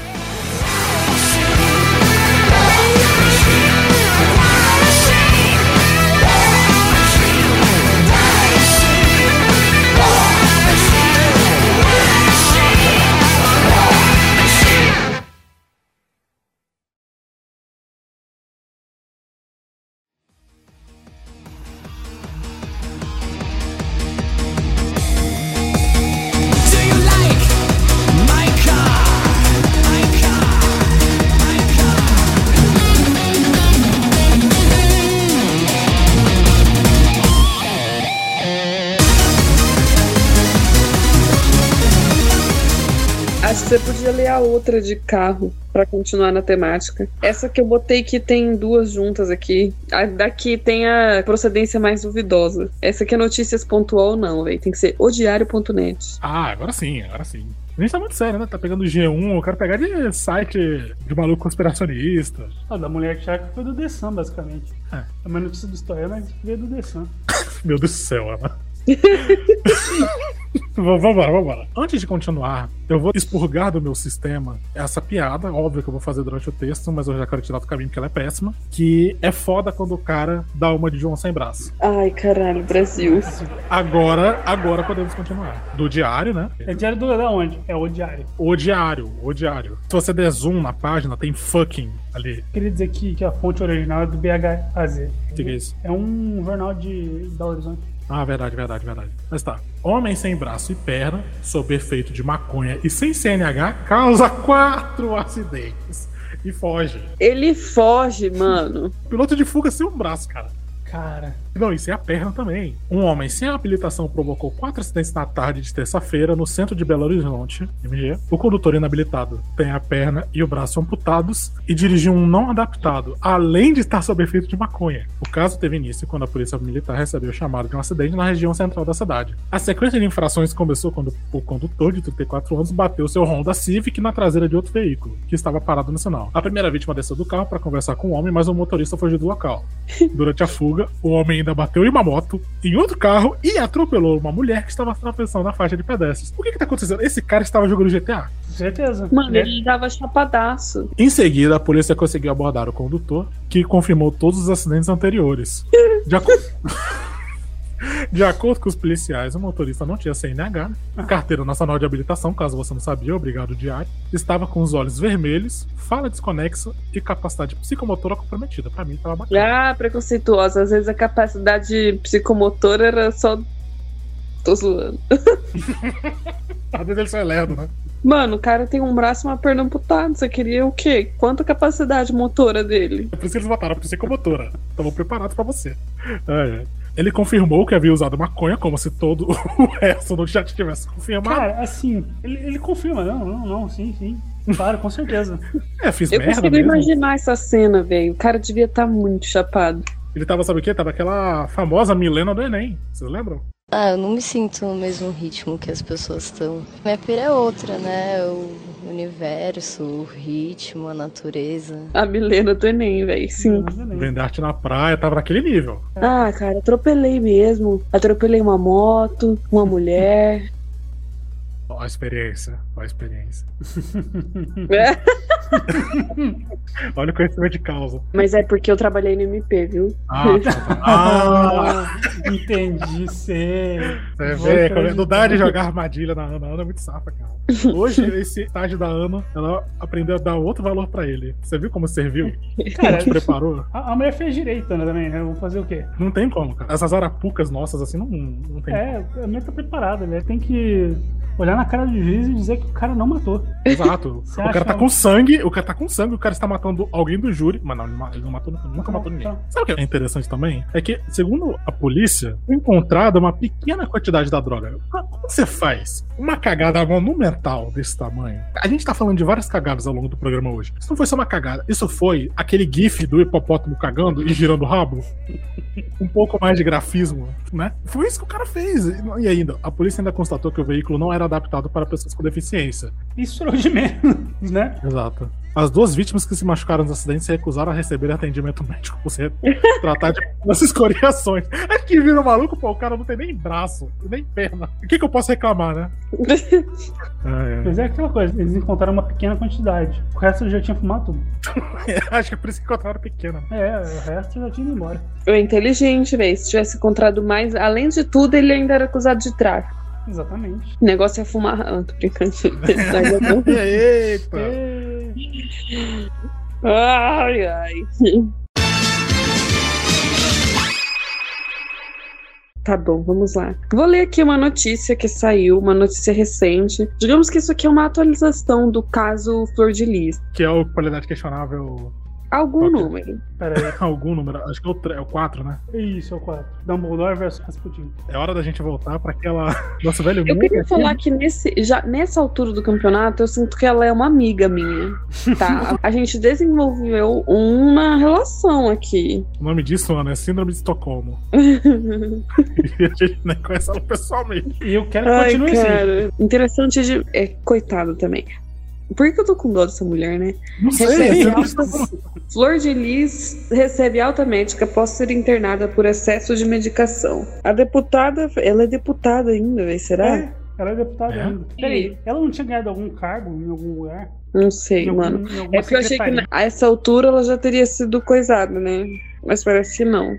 A outra de carro pra continuar na temática. Essa que eu botei que tem duas juntas aqui. A daqui tem a procedência mais duvidosa. Essa aqui é notícias pontual não, velho. Tem que ser odiário.net. Ah, agora sim, agora sim. A gente tá muito sério, né? Tá pegando G1, eu quero pegar de site de maluco conspiracionista. Ah, da mulher tcheca foi do The Sun, basicamente. É. É uma notícia do história, mas veio do The Sun. Meu Deus do céu, Ana. Vambora, vambora. Antes de continuar, eu vou expurgar do meu sistema essa piada, óbvio que eu vou fazer durante o texto, mas eu já quero tirar do caminho porque ela é péssima. Que é foda quando o cara dá uma de João sem braço. Ai, caralho, Brasil. Agora, agora podemos continuar. Do diário, né? É diário do da onde? É o diário. O diário, o diário. Se você der zoom na página, tem fucking ali. Queria dizer que, que a fonte original é do BHAZ. O que que é isso? É um jornal de Belo Horizonte. Ah, verdade, verdade, verdade. Mas tá. Homem sem braço e perna, sob efeito de maconha e sem CNH, causa quatro acidentes e foge. Ele foge, mano. Piloto de fuga sem um braço, cara. Cara, Não, e sem a perna também. Um homem sem habilitação provocou quatro acidentes na tarde de terça-feira no centro de Belo Horizonte, MG. O condutor inabilitado tem a perna e o braço amputados e dirigiu um não adaptado, além de estar sob efeito de maconha. O caso teve início quando a polícia militar recebeu o chamado de um acidente na região central da cidade. A sequência de infrações começou quando o condutor de 34 anos bateu seu Honda Civic na traseira de outro veículo, que estava parado no sinal. A primeira vítima desceu do carro para conversar com o homem, mas o motorista fugiu do local. Durante a fuga, o homem ainda bateu em uma moto, em outro carro e atropelou uma mulher que estava atravessando a faixa de pedestres. O que que tá acontecendo? Esse cara estava jogando GTA. com certeza. Mano, Né? ele tava chapadaço. Em seguida, a polícia conseguiu abordar o condutor, que confirmou todos os acidentes anteriores. De, aco- De acordo com os policiais, o motorista não tinha CNH, carteira nacional de habilitação, caso você não sabia, obrigado diário, estava com os olhos vermelhos, fala desconexa e capacidade psicomotora comprometida. Pra mim, tava bacana. Ah, preconceituosa. Às vezes a capacidade psicomotora era só. Tô zoando. Às vezes ele só é lerdo, né? Mano, o cara tem um braço e uma perna amputada. Você queria o quê? Quanta capacidade motora dele? É por isso que eles botaram a psicomotora. Estavam preparados pra você. Ai, ai. Ele confirmou que havia usado maconha, como se todo o resto não já tivesse confirmado. Cara, assim, ele, ele confirma, não, não, não, sim, sim. Claro, com certeza. é, fiz Eu merda consigo mesmo. imaginar essa cena, velho. O cara devia estar muito chapado. Ele tava, sabe o quê? Tava aquela famosa Milena do Enem. Vocês lembram? Ah, eu não me sinto no mesmo ritmo que as pessoas estão. Minha pira é outra, né? O universo, o ritmo, a natureza. A Milena do Enem, velho. Sim. Vender arte na praia, tava naquele nível. Ah, cara, atropelei mesmo. Atropelei uma moto, uma mulher. Ó a experiência, a experiência. Olha o conhecimento de causa. Mas é porque eu trabalhei no MP, viu? Ah, tá, tá. Ah, entendi, sei. você Vou vê, acreditar. não dá de jogar armadilha na Ana. A Ana é muito safa, cara. Hoje, esse estágio da Ana, ela aprendeu a dar outro valor pra ele. Você viu como serviu? Cara, Como te preparou? A, a mulher fez direito, né, também, né? Vamos fazer o quê? Não tem como, cara. Essas arapucas nossas, assim, não, não tem É, a mulher tá preparada, né? Tem que olhar na cara do juiz e dizer que o cara não matou. Exato. Você o cara tá com sangue, o cara tá com sangue, o cara está matando alguém do júri. Mas não, ele não matou, nunca matou ninguém. Tá. Sabe o que é interessante também? É que, segundo a polícia, foi encontrada uma pequena quantidade da droga. Como você faz uma cagada monumental desse tamanho? A gente tá falando de várias cagadas ao longo do programa hoje. Isso não foi só uma cagada, isso foi aquele gif do hipopótamo cagando e girando o rabo. um pouco mais de grafismo, né? Foi isso que o cara fez. E ainda, a polícia ainda constatou que o veículo não era adaptado para pessoas com deficiência. Isso tirou de menos, né? Exato. As duas vítimas que se machucaram nos acidentes se recusaram a receber atendimento médico por se tratar de umas escoriações. Acho que vira maluco, pô, o cara não tem nem braço, nem perna. O que, que eu posso reclamar, né? É, Mas é aquela coisa, eles encontraram uma pequena quantidade. O resto já tinha fumado tudo. é. Acho que é por isso que encontraram pequena. É, o resto já tinha ido embora. Eu é inteligente, velho. Se tivesse encontrado mais, além de tudo, ele ainda era acusado de tráfico. Exatamente. O negócio é fumar. Ah, tô brincando. Eita! ai, ai. Tá bom, vamos lá. Vou ler aqui uma notícia que saiu, uma notícia recente. Digamos que isso aqui é uma atualização do caso Flor de Lis. Que é o qualidade questionável. Algum número. Pera aí. Algum número. Acho que é o, tre- é o 4, né? Isso, é o 4. Dumbledore versus Rasputin. É hora da gente voltar pra aquela. Nosso velho Eu queria aqui. falar que nesse, já, nessa altura do campeonato, eu sinto que ela é uma amiga minha. Tá? A gente desenvolveu uma relação aqui. O nome disso, mano, é Síndrome de Estocolmo. E a gente nem conhece ela pessoalmente. E eu quero que Ai, continue assim. Interessante de. É, coitado também. Por que eu tô com dó dessa mulher, né? Não sei, altas-. Flor de Lis recebe alta médica após ser internada por excesso de medicação. A deputada. Ela é deputada ainda, véi, será? É, ela é deputada É? ainda. Peraí, ela não tinha ganhado algum cargo em algum lugar? Não sei, algum- mano. É porque eu achei que a essa altura ela já teria sido coisada, né? Mas parece que não.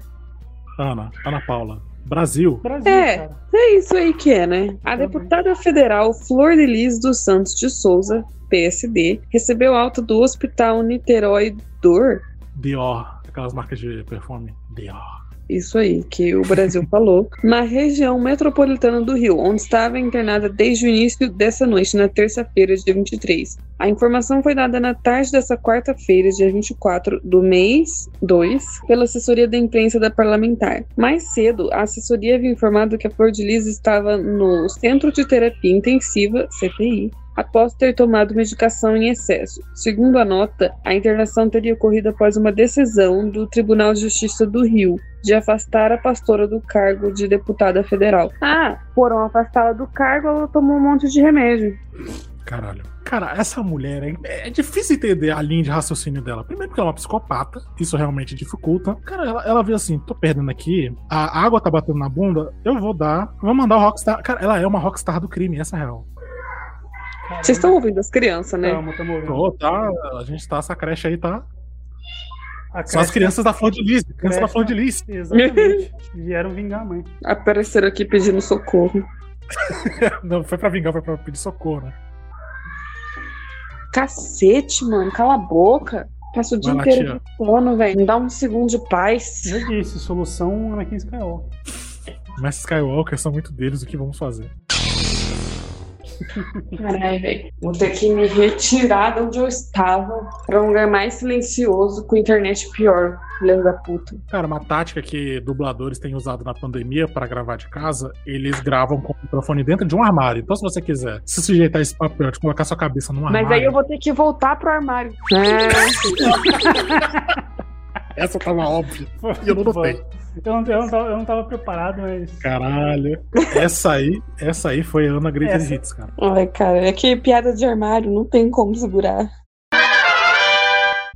Ana, Ana Paula. Brasil. Brasil, É. cara. É isso aí que é, né? A deputada federal Flor de Lis dos Santos de Souza, PSD, recebeu alta do Hospital Niterói Dor. Dior. Aquelas marcas de perfume. Dior. Isso aí, que o Brasil falou, na região metropolitana do Rio, onde estava internada desde o início dessa noite, na terça-feira, dia 23. A informação foi dada na tarde dessa quarta-feira, dia 24 do mês 2, pela assessoria da imprensa da parlamentar. Mais cedo, a assessoria havia informado que a Flor de Lis estava no Centro de Terapia Intensiva, CTI, após ter tomado medicação em excesso. Segundo a nota, a internação teria ocorrido após uma decisão do Tribunal de Justiça do Rio de afastar a pastora do cargo de deputada federal. Ah, foram afastá-la do cargo, ela tomou um monte de remédio. Caralho. Cara, essa mulher é, é difícil entender a linha de raciocínio dela. Primeiro porque ela é uma psicopata, isso realmente dificulta. Cara, ela, ela vê assim, tô perdendo aqui, a água tá batendo na bunda, eu vou dar, vou mandar o Rockstar. Cara, ela é uma Rockstar do crime, essa é a real. Caramba. Vocês estão ouvindo as crianças, né? Calma, tamo ouvindo. Pô, tá, a gente tá, essa creche aí tá. A São as creche- crianças da Flor de Lis, crianças creche- da Flor de Lis. Exatamente. Vieram vingar a mãe. Apareceram aqui pedindo socorro. Não, foi pra vingar, foi pra pedir socorro, né? Cacete, mano, cala a boca. Passa o dia Vai lá, inteiro de sono, velho. Me dá um segundo de paz. Eu disse, solução Anakin Skywalker. Mestre Skywalker são muito deles, o que vamos fazer? Caralho, velho. Vou ter que me retirar de onde eu estava pra um lugar mais silencioso com internet pior. Filha da puta. Cara, uma tática que dubladores têm usado na pandemia pra gravar de casa, eles gravam com o microfone dentro de um armário. Então, se você quiser se sujeitar a esse papel de colocar sua cabeça num armário. Mas aí eu vou ter que voltar pro armário. Essa tava óbvia. E eu não notei. Eu não, eu, não tava, eu não tava preparado, mas. Caralho. Essa aí, essa aí foi a Ana Greatest Hits, cara. Ai, cara, é que piada de armário, não tem como segurar.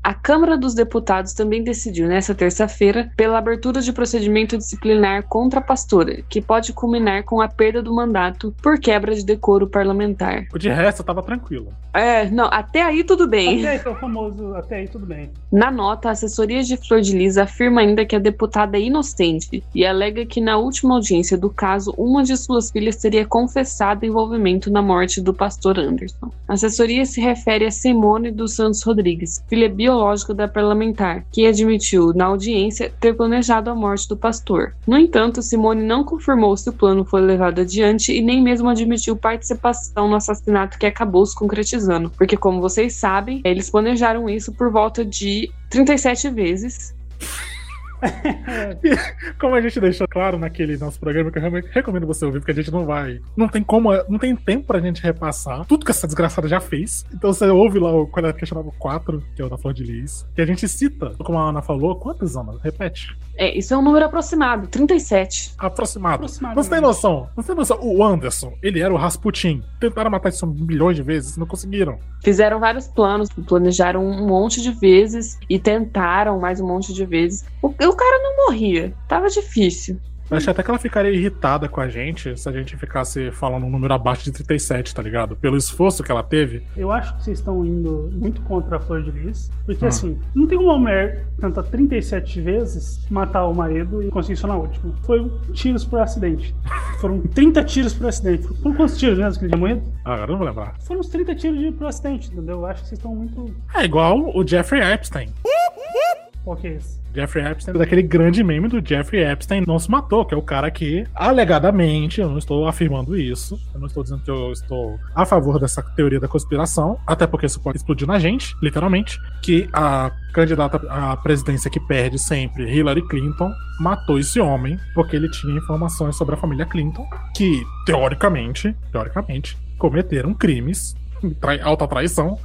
A Câmara dos Deputados também decidiu nesta terça-feira pela abertura de procedimento disciplinar contra a pastora, que pode culminar com a perda do mandato por quebra de decoro parlamentar. De resto, tava tranquilo. É, não, até aí tudo bem. Até aí, é o famoso, até aí tudo bem. Na nota, a assessoria de Flor de Lis afirma ainda que a deputada é inocente e alega que na última audiência do caso, uma de suas filhas teria confessado envolvimento na morte do pastor Anderson. A assessoria se refere a Simone dos Santos Rodrigues, filha biológica da parlamentar, que admitiu na audiência ter planejado a morte do pastor. No entanto, Simone não confirmou se o plano foi levado adiante e nem mesmo admitiu participação no assassinato que acabou se concretizando, porque como vocês sabem, eles planejaram isso por volta de 37 vezes. como a gente deixou claro naquele nosso programa, que eu realmente recomendo você ouvir, porque a gente não vai. Não tem como, não tem tempo pra gente repassar tudo que essa desgraçada já fez. Então você ouve lá o, questionava o 4, que é o da Flor de Lis, que a gente cita, como a Ana falou, quantas, Ana? Repete. É, isso é um número aproximado, 37. Aproximado. Aproximado você tem noção? Você tem noção? O Anderson, ele era o Rasputin. Tentaram matar isso milhões de vezes, não conseguiram. Fizeram vários planos, planejaram um monte de vezes e tentaram mais um monte de vezes. O, o cara não morria. Tava difícil. Eu achei até que ela ficaria irritada com a gente se a gente ficasse falando um número abaixo de 37, tá ligado? Pelo esforço que ela teve. Eu acho que vocês estão indo muito contra a Flor de Lis. Porque, hum. assim, não tem uma mulher que tenta 37 vezes matar o marido e conseguir isso na última. Foi tiros por acidente. Foram 30 tiros por acidente. Foram quantos tiros mesmo que ele tinha morrido? Ah, agora não vou lembrar. Foram uns 30 tiros por acidente, entendeu? Eu acho que vocês estão muito. É igual o Jeffrey Epstein. Qual que é esse? Jeffrey Epstein, daquele grande meme do Jeffrey Epstein não se matou, que é o cara que, alegadamente, eu não estou afirmando isso, eu não estou dizendo que eu estou a favor dessa teoria da conspiração, até porque isso pode explodir na gente, literalmente, que a candidata à presidência que perde sempre, Hillary Clinton, matou esse homem porque ele tinha informações sobre a família Clinton, que, teoricamente, teoricamente, cometeram crimes, alta traição.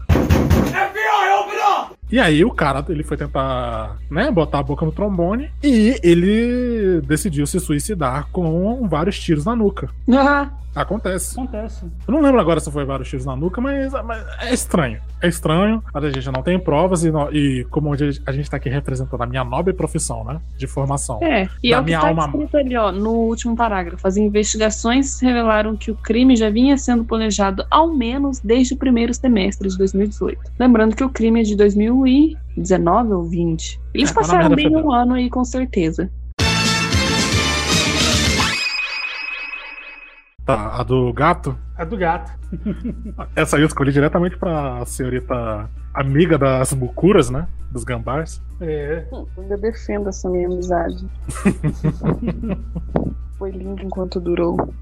E aí o cara, ele foi tentar, né, botar a boca no trombone e ele decidiu se suicidar com vários tiros na nuca. Ah. Acontece. Acontece. Eu não lembro agora se foi vários tiros na nuca, mas, mas é estranho. É estranho, a gente não tem provas e, e como a gente tá aqui representando a minha nobre profissão, né? De formação. É, e é o que tá alma... escrito ali, ó, no último parágrafo. As investigações revelaram que o crime já vinha sendo planejado ao menos desde o primeiro semestre de 2018. Lembrando que o crime é de 2019 ou 20. Eles é, passaram bem um ano aí, com certeza. Tá, a do gato? A do gato. Essa aí eu escolhi diretamente pra senhorita amiga das bucuras, né? Dos gambás. É. Eu ainda defendo essa minha amizade. Foi lindo enquanto durou.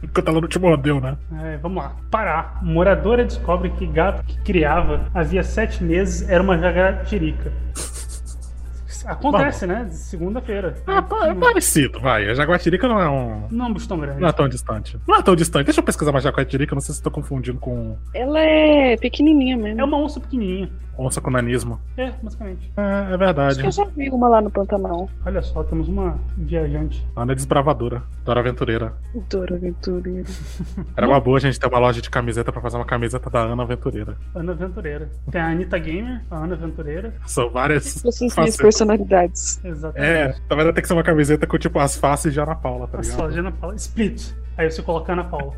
Enquanto ela não te mordeu, né? É, vamos lá. Pará. Moradora descobre que gato que criava havia sete meses era uma jaguatirica. Acontece, né? Segunda-feira. Ah, é parecido, vai. A Jaguatirica não é um. Não é um bicho tão grande. Não é tão distante. Não é tão distante. Deixa eu pesquisar mais Jaguatirica, não sei se estou confundindo com. Ela é pequenininha mesmo. É uma onça pequenininha. Onça com nanismo. É, basicamente. É, é verdade. Acho que eu já vi uma lá no Pantanal. Olha só, temos uma viajante. Ana é desbravadora. Dora Aventureira. Dora Aventureira. Era uma boa a gente ter uma loja de camiseta pra fazer uma camiseta da Ana Aventureira. Ana Aventureira. Tem a Anitta Gamer, a Ana Aventureira. São várias. Essas minhas personalidades. Exatamente. É, talvez vai ter que ser uma camiseta com tipo as faces de Ana Paula, tá As ligado? faces de Ana Paula. Split. Aí você coloca Ana Paula.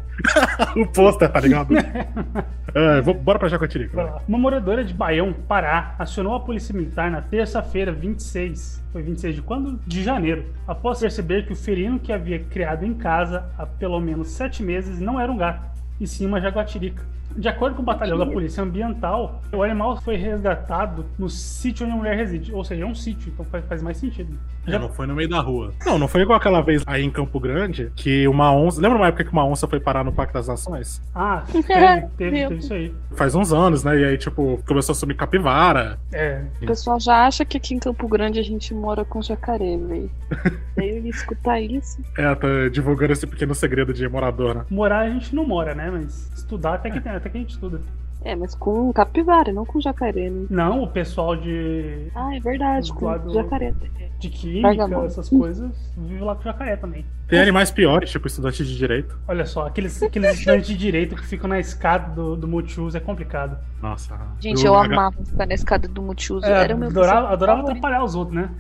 o pôster, tá ligado? é, vou, bora pra Jacotirica. Uma moradora de Baião, Pará, acionou a polícia militar na terça-feira, 26. Foi 26 de quando? De janeiro. Após perceber que o felino que havia criado em casa há pelo menos sete meses não era um gato, e sim uma jaguatirica. De acordo com o batalhão da Polícia Ambiental, o animal foi resgatado no sítio onde a mulher reside. Ou seja, é um sítio, então faz, faz mais sentido. Já... não foi no meio da rua. Não, não foi igual aquela vez aí em Campo Grande, que uma onça. Lembra uma época que uma onça foi parar no Parque das Nações? Ah, teve, teve, teve isso aí. Faz uns anos, né? E aí, tipo, começou a sumir capivara. É. O pessoal já acha que aqui em Campo Grande a gente mora com jacaré, velho. Daí escutar isso. É, tá divulgando esse pequeno segredo de morador, né? Morar a gente não mora, né? Mas estudar até que, até que a gente estuda. É, mas com capivara, não com jacaré, né? Não, o pessoal de, Ah, é verdade, com do- jacaré. de química, essas coisas, vive lá com jacaré também. Tem animais piores, tipo estudante de direito. Olha só, aqueles, aqueles estudantes de direito que ficam na escada do, do multiuso é complicado. Nossa. Gente, eu amava ficar na escada do multiuso. É, Era o meu adorava, adorava atrapalhar os outros, né?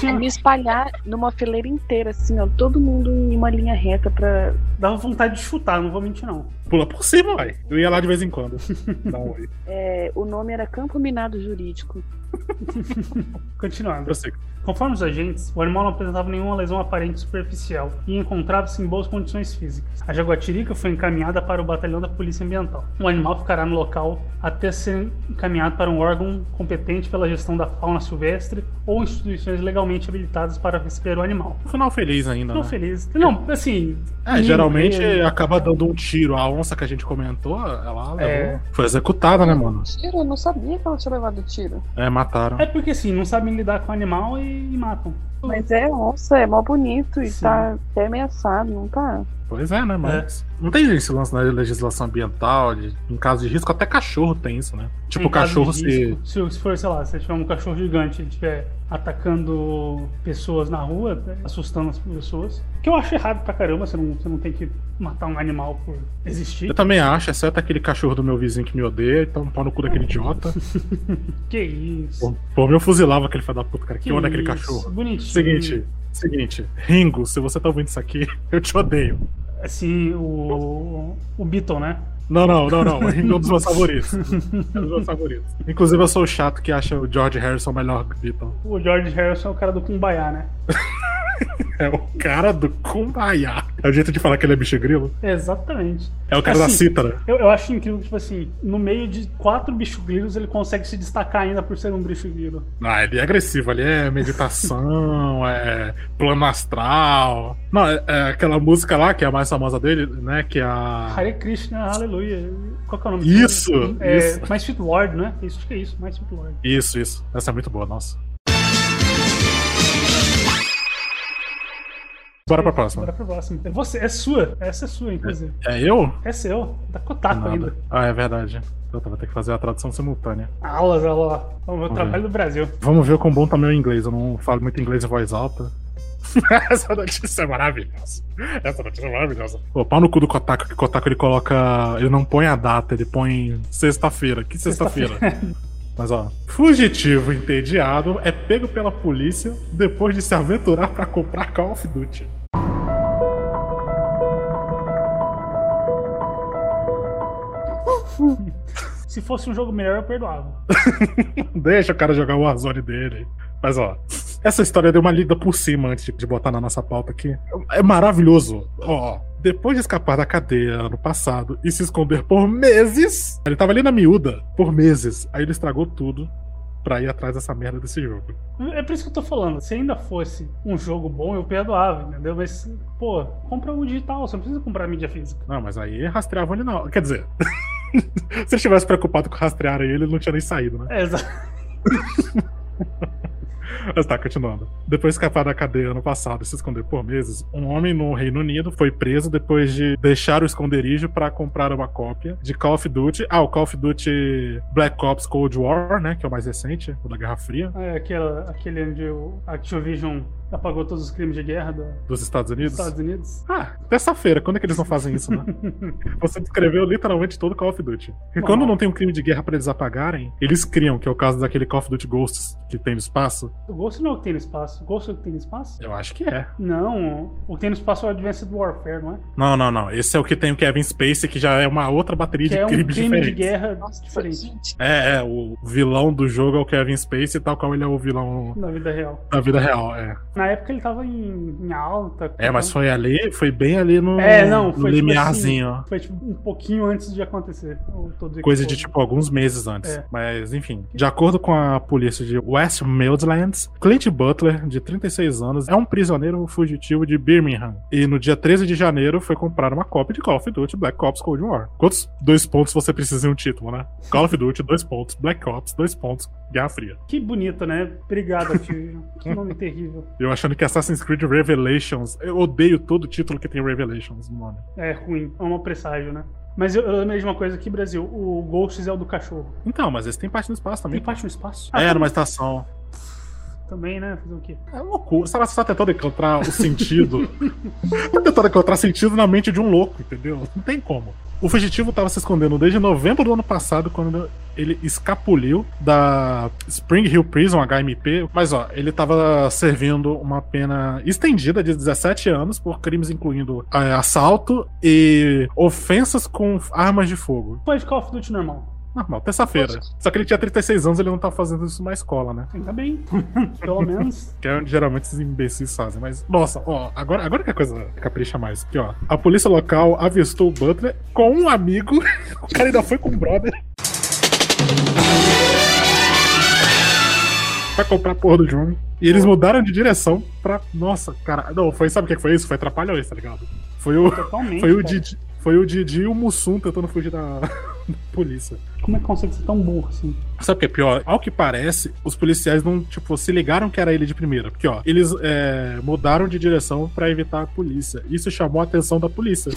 Tinha, Me espalhar numa fileira inteira, assim, ó. Todo mundo em uma linha reta pra. dava vontade de chutar, não vou mentir não. Pula por cima, vai. Eu ia lá de vez em quando. Dá um oi. É, o nome era Campo Minado Jurídico. Continuando. Prossiga. Conforme os agentes, o animal não apresentava nenhuma lesão aparente superficial e encontrava-se em boas condições físicas. A jaguatirica foi encaminhada para o batalhão da Polícia Ambiental. O animal ficará no local até ser encaminhado para um órgão competente pela gestão da fauna silvestre ou instituições legalmente habilitadas para receber o animal. Um final feliz ainda, Não né? feliz. Não, assim. É, geralmente ninguém- acaba dando um tiro. A onça que a gente comentou, ela levou. É. Foi executada, né, mano? Tiro? Eu não sabia que ela tinha levado tiro. É, mataram. É porque assim, não sabem lidar com o animal e, e matam. Mas é onça, é mó bonito e Sim. tá até ameaçado, não tá? Pois é, né? Mas. Não tem esse lance na legislação ambiental, de, em caso de risco, até cachorro tem isso, né? Tipo, o cachorro risco, se. Se for, sei lá, se tiver um cachorro gigante e estiver atacando pessoas na rua, né, assustando as pessoas. Que eu acho errado pra caramba, você não, você não tem que matar um animal por existir. Eu também acho, exceto aquele cachorro do meu vizinho que me odeia, então pau no cu daquele idiota. Que isso. Pô, eu fuzilava aquele filho da puta, cara. Que, onda aquele cachorro. Bonitinho. Seguinte, seguinte, Ringo, se você tá ouvindo isso aqui, eu te odeio. Assim, o. O Beatle, né? Não, não, não, não. É um dos meus favoritos. É um dos meus favoritos. Inclusive, eu sou o chato que acha o George Harrison o melhor Beatle. O George Harrison é o cara do Kumbaya, né? É o cara do Kumbaya. É o jeito de falar que ele é bicho grilo. Exatamente. É o cara da Assim, cítara. Eu, eu acho incrível, tipo assim, no meio de quatro bichos grilos, ele consegue se destacar ainda por ser um bicho grilo. Ah, ele é agressivo, ali é meditação, é plano astral. Não, é, é aquela música lá, que é a mais famosa dele, né? Que é a. Hare Krishna, aleluia. Qual que é o nome Isso, disso? É, isso. Mais Sweet Lord, né? Isso, acho que é isso, Mais Sweet Lord. Isso, isso. Essa é muito boa, nossa. Bora pra próxima. Bora pra próxima. É você, é sua. Essa é sua, inclusive. É eu? É, seu. Tá Kotaku Nada. ainda. Ah, é verdade. Eu vou ter que fazer a tradução simultânea. Aulas, lá. Vamos ver o trabalho do Brasil. Vamos ver o quão bom tá meu inglês. Eu não falo muito inglês em voz alta. Essa notícia é maravilhosa. Essa notícia é maravilhosa. Pô, pau no cu do Kotaku, que o Kotaku ele coloca. Ele não põe a data, ele põe sexta-feira. Que sexta-feira? Mas ó, fugitivo entediado é pego pela polícia depois de se aventurar pra comprar Call of Duty. Se fosse um jogo melhor, eu perdoava. Deixa o cara jogar o Warzone dele. Mas ó, essa história deu uma lida por cima antes de- botar na nossa pauta aqui. É maravilhoso. Ó, depois de escapar da cadeia ano passado e se esconder por meses, ele tava ali na miúda por meses. Aí ele estragou tudo pra ir atrás dessa merda desse jogo. É por isso que eu tô falando. Se ainda fosse um jogo bom, eu perdoava, entendeu? Mas, pô, compra o digital, você não precisa comprar mídia física. Não, mas aí rastreavam ele não. Quer dizer, se ele tivesse preocupado com rastrear ele, ele não tinha nem saído, né? É, exato. Mas tá, continuando. Depois de escapar da cadeia ano passado e se esconder por meses, um homem no Reino Unido foi preso depois de deixar o esconderijo pra comprar uma cópia de Call of Duty. Ah, o Call of Duty Black Ops Cold War, né? Que é o mais recente, o da Guerra Fria, É aquela, aquele onde o Activision apagou todos os crimes de guerra do- dos dos Estados Unidos. Estados Unidos. Ah, terça-feira, quando é que eles não fazem isso, né? Você descreveu literalmente todo o Call of Duty. E Bom. quando não tem um crime de guerra pra eles apagarem, eles criam, que é o caso daquele Call of Duty Ghosts que tem no espaço. O Ghost não é o que tem no espaço. O Ghost é o que tem no espaço? Eu acho que é. Não, o que tem no espaço é o Advanced Warfare, não é? Não, não, não. Esse é o que tem o Kevin Spacey, que já é uma outra bateria Que de é um crimes crime de diferentes. guerra Nossa, diferente. É, é, o vilão do jogo é o Kevin Spacey, tal qual ele é o vilão na vida real. da vida real, é. Na época ele tava em, em alta. É, mas foi ali, foi bem ali no, É, não, no foi tipo limiarzinho, assim, ó. Foi tipo um pouquinho antes de acontecer. Coisa de tipo alguns meses antes. É. Mas, enfim. De acordo com a polícia de West Midlands, Clint Butler, de 36 anos, é um prisioneiro fugitivo de Birmingham. E no dia 13 de janeiro foi comprar uma cópia de Call of Duty Black Ops Cold War. Quantos dois pontos você precisa em um título, né? Call of Duty, dois pontos. Black Ops, dois pontos. Guerra Fria. Que bonito, né? Obrigado, Activision. que nome terrível. Eu achando que Assassin's Creed Revelations. Eu odeio todo título que tem Revelations no nome. É ruim. É uma presságio, né? Mas eu, de uma coisa aqui, Brasil. O Ghosts é o do cachorro. Então, mas eles têm parte no espaço também. Tem parte no espaço? É, numa estação. Também, né? Fazer o quê? É loucura. Você tá tentando encontrar o sentido. tá tentando encontrar sentido na mente de um louco, entendeu? Não tem como. O fugitivo tava se escondendo desde novembro do ano passado, quando ele escapuliu da Spring Hill Prison, HMP. Mas, ó, ele tava servindo uma pena estendida de 17 anos por crimes incluindo é, assalto e ofensas com armas de fogo. Foi de Call of Duty normal. Normal, terça-feira. Só que ele tinha 36 anos, ele não tá fazendo isso na escola, né? Ainda bem. Pelo menos. Que é onde geralmente esses imbecis fazem. Mas, nossa, ó, agora, agora que a coisa capricha mais. Porque, ó, a polícia local avistou o Butler com um amigo. o cara ainda foi com um brother. pra comprar a porra do jogo. E eles mudaram de direção pra. Nossa, cara. Não, foi. Sabe o que foi isso? Foi Trapalhões, tá ligado? Foi o. Totalmente. Foi o cara. Foi o Didi e o Mussum tentando fugir da, da polícia. Como é que consegue ser tão burro assim? Sabe o que é pior? Ao que parece, os policiais não, tipo, se ligaram que era ele de primeira. Porque, ó, eles é, mudaram de direção pra evitar a polícia. Isso chamou a atenção da polícia.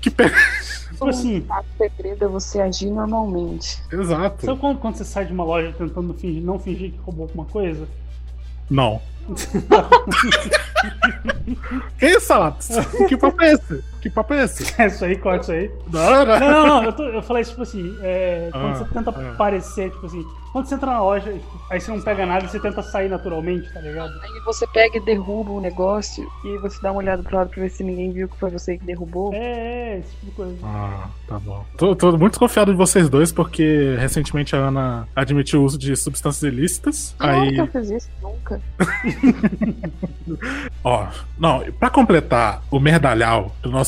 Que pega. Tipo assim, A segredo é você agir normalmente. Exato. sabe quando, quando você sai de uma loja tentando fingir, não fingir que roubou alguma coisa? Não. que isso, Salatos? que papo é esse? Que papo é esse? É isso aí, corta isso aí. Não, Não, não, não, eu, tô, eu falei tipo assim, é, quando Ah, você tenta ah. parecer, tipo assim, quando você entra na loja, aí você não pega nada e você tenta sair naturalmente, tá ligado? Aí você pega e derruba o negócio e você dá uma olhada pro lado pra ver se ninguém viu que foi você que derrubou. É, é, esse tipo de coisa. Ah, tá bom. Tô, tô muito desconfiado de vocês dois, porque recentemente a Ana admitiu o uso de substâncias ilícitas. Claro aí. que eu fiz isso, nunca. Ó, não, pra completar o merdalhau do nosso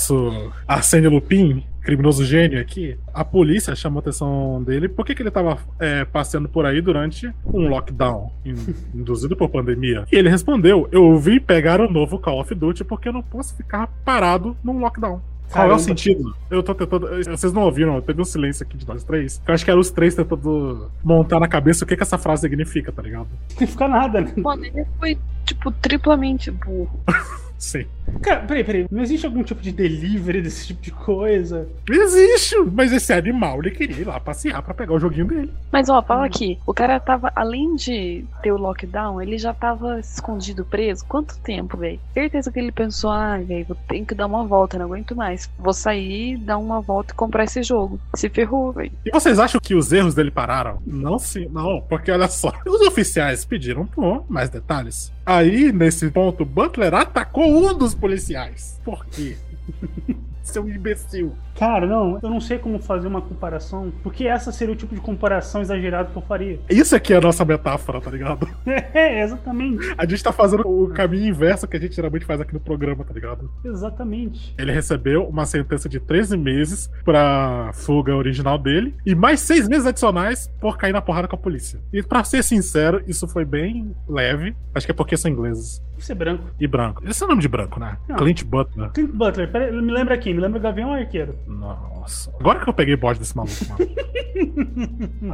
Arsênio Lupin, criminoso gênio aqui, a polícia chamou a atenção dele porque que ele tava é, passeando por aí durante um lockdown in- induzido por pandemia. E ele respondeu: Eu vim pegar o novo Call of Duty porque eu não posso ficar parado num lockdown. Qual é Caramba. o sentido? Eu tô tentando. Vocês não ouviram? Teve um silêncio aqui de nós três. Eu acho que eram os três tentando montar na cabeça o que, que essa frase significa, tá ligado? Não ficar nada, né? Mano, ele foi, tipo, triplamente burro. Sim. Cara, peraí, peraí. Não existe algum tipo de delivery desse tipo de coisa? Existe, mas esse animal ele queria ir lá passear pra pegar o joguinho dele. Mas ó, fala aqui, o cara tava, além de ter o lockdown, ele já tava escondido preso. Quanto tempo, velho? Certeza que ele pensou, ai, velho, vou ter que dar uma volta, não aguento mais. Vou sair, dar uma volta e comprar esse jogo. Se ferrou, velho. E vocês acham que os erros dele pararam? Não, sim, não, porque olha só, os oficiais pediram por mais detalhes. Aí, nesse ponto, Butler atacou um dos policiais. Por quê? Seu imbecil. Cara, não, eu não sei como fazer uma comparação, porque essa seria o tipo de comparação exagerada que eu faria. Isso aqui é a nossa metáfora, tá ligado? É, exatamente. A gente tá fazendo o caminho inverso que a gente geralmente faz aqui no programa, tá ligado? Exatamente. Ele recebeu uma sentença de 13 meses pra fuga original dele e mais 6 meses adicionais por cair na porrada com a polícia. E pra ser sincero, isso foi bem leve. Acho que é porque são ingleses. Isso é branco. E branco. Esse é o nome de branco, né? Não. Clint Butler. Clint Butler, pera, me lembra quem? Me lembra Gavião Arqueiro. Nossa. Agora que eu peguei bode desse maluco, mano.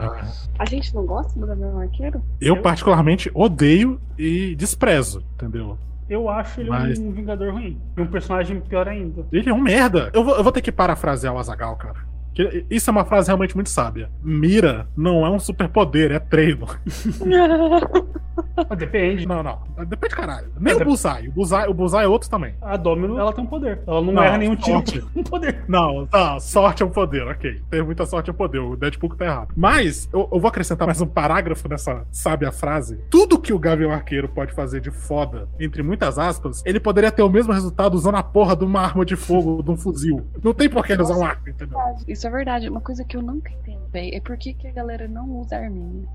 Ah, A gente não gosta do Gabriel Arqueiro? eu, particularmente, odeio e desprezo, entendeu? Eu acho ele Mas- um Vingador ruim. E um personagem pior ainda. Ele é um merda. Eu vou, eu vou ter que parafrasear o Azagal, cara. Que Isso é uma frase realmente muito sábia. Mira não é um superpoder, é treino. Depende. Não, não. Depende, caralho. Nem É, o Bullseye. O Bullseye, o Bullseye é outro também. A Domino, ela tem um poder. Ela não, Não, erra nenhum tiro. sorte. tem um poder. Não, tá. Sorte é um poder, ok. Ter muita sorte é um poder. O Deadpool que tá errado. Mas, eu, eu vou acrescentar mais um parágrafo nessa sábia frase. Tudo que o Gavião Arqueiro pode fazer de foda, entre muitas aspas, ele poderia ter o mesmo resultado usando a porra de uma arma de fogo, de um fuzil. Não tem por que ele usar um arco, entendeu? Isso é verdade. Uma coisa que eu nunca entendo, velho, é por que, que a galera não usa arminha.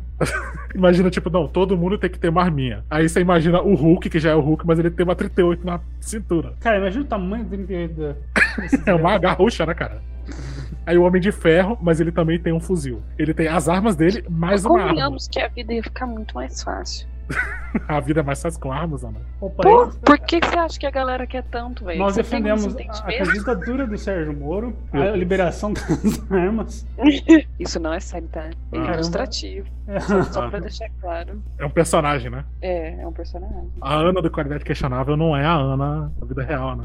Imagina, tipo, não, todo mundo tem que ter uma arminha. Aí você imagina o Hulk, que já é o Hulk, mas ele tem uma 38 na cintura. Cara, imagina o tamanho do 38 da. É uma garrucha, né, cara? Aí o Homem de Ferro, mas ele também tem um fuzil. Ele tem as armas dele, mais uma arma. Convenhamos que a vida ia ficar muito mais fácil. A vida é mais fácil com armas, Ana. Opa, Pô, aí- por que, que você acha que a galera quer tanto, velho? Nós Você defendemos a, a candidatura do Sérgio Moro, a liberação das armas. Isso não é sério, tá? É Caramba. ilustrativo. É. Só, só pra deixar claro. É um personagem, né? É, é um personagem. A Ana do Qualidade Questionável não é a Ana da vida real, né?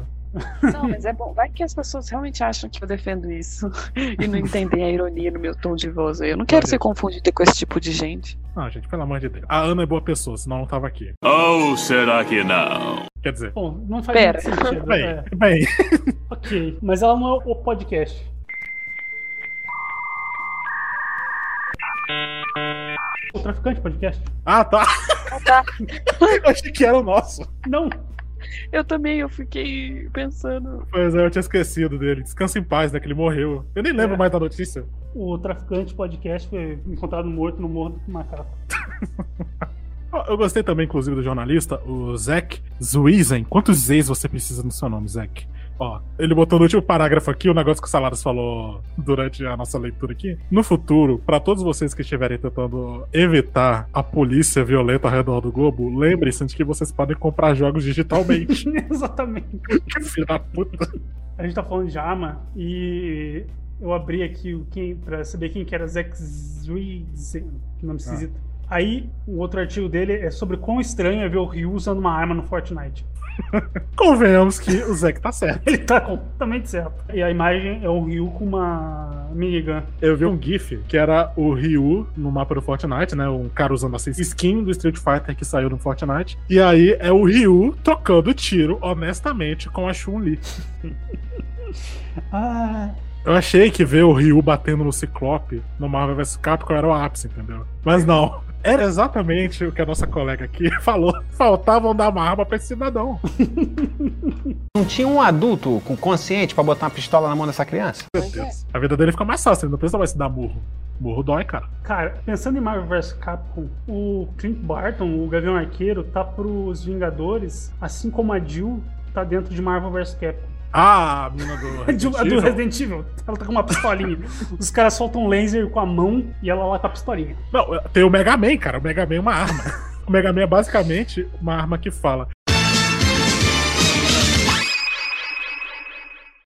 Não, mas é bom. Vai que as pessoas realmente acham que eu defendo isso e não entendem a ironia no meu tom de voz. Eu não quero ser confundida com esse tipo de gente. Não, gente, pelo amor de Deus. A Ana é boa pessoa, senão não tava aqui. Ou será que não? Quer dizer, Bom, não faz Pera. sentido. bem, é. bem. Ok, mas ela não é o podcast. O Traficante Podcast? Ah, tá. Ah, tá. Eu achei que era o nosso. Não, Eu também, eu fiquei pensando. Pois é, eu tinha esquecido dele. Descansa em paz, né? Que ele morreu. Eu nem lembro É. mais da notícia. o Traficante Podcast foi encontrado morto no Morro do Macaco. Eu gostei também, inclusive, do jornalista, o Zack Zuizen. Quantos Z's você precisa no seu nome, Zack? Ó, ele botou no último parágrafo aqui o negócio que o Saladas falou durante a nossa leitura aqui. No futuro, pra todos vocês que estiverem tentando evitar a polícia violenta ao redor do globo, lembrem-se de que vocês podem comprar jogos digitalmente. Exatamente. que filho da puta. A gente tá falando de arma e eu abri aqui o quem pra saber quem que era Zack Zuizen, que nome esquisito. Aí, o outro artigo dele é sobre quão estranho é ver o Ryu usando uma arma no Fortnite. Convenhamos que o Zack tá certo. Ele tá completamente certo. E a imagem é o Ryu com uma minigun. Eu vi um GIF que era o Ryu no mapa do Fortnite, né? Um cara usando essa skin do Street Fighter que saiu no Fortnite. E aí é o Ryu trocando tiro honestamente com a Chun-Li. Ah, Eu achei que ver o Ryu batendo no Ciclope no Marvel vs Capcom era o ápice, entendeu? Mas não. Era exatamente o que a nossa colega aqui falou. Faltavam dar uma arma pra esse cidadão. Não tinha um adulto com consciente pra botar uma pistola na mão dessa criança? Meu Deus. A vida dele fica mais fácil, ele não precisa mais se dar murro. Murro dói, cara. cara, pensando em Marvel vs Capcom, o Clint Barton, o Gavião Arqueiro, tá pros Vingadores, assim como a Jill tá dentro de Marvel vs Capcom. Ah, a menina do Resident a do Evil. Resident Evil, ela tá com uma pistolinha. Os caras soltam um laser com a mão e ela lá com a pistolinha. Não, tem o Mega Man, cara. O Mega Man é uma arma. O Mega Man é basicamente uma arma que fala.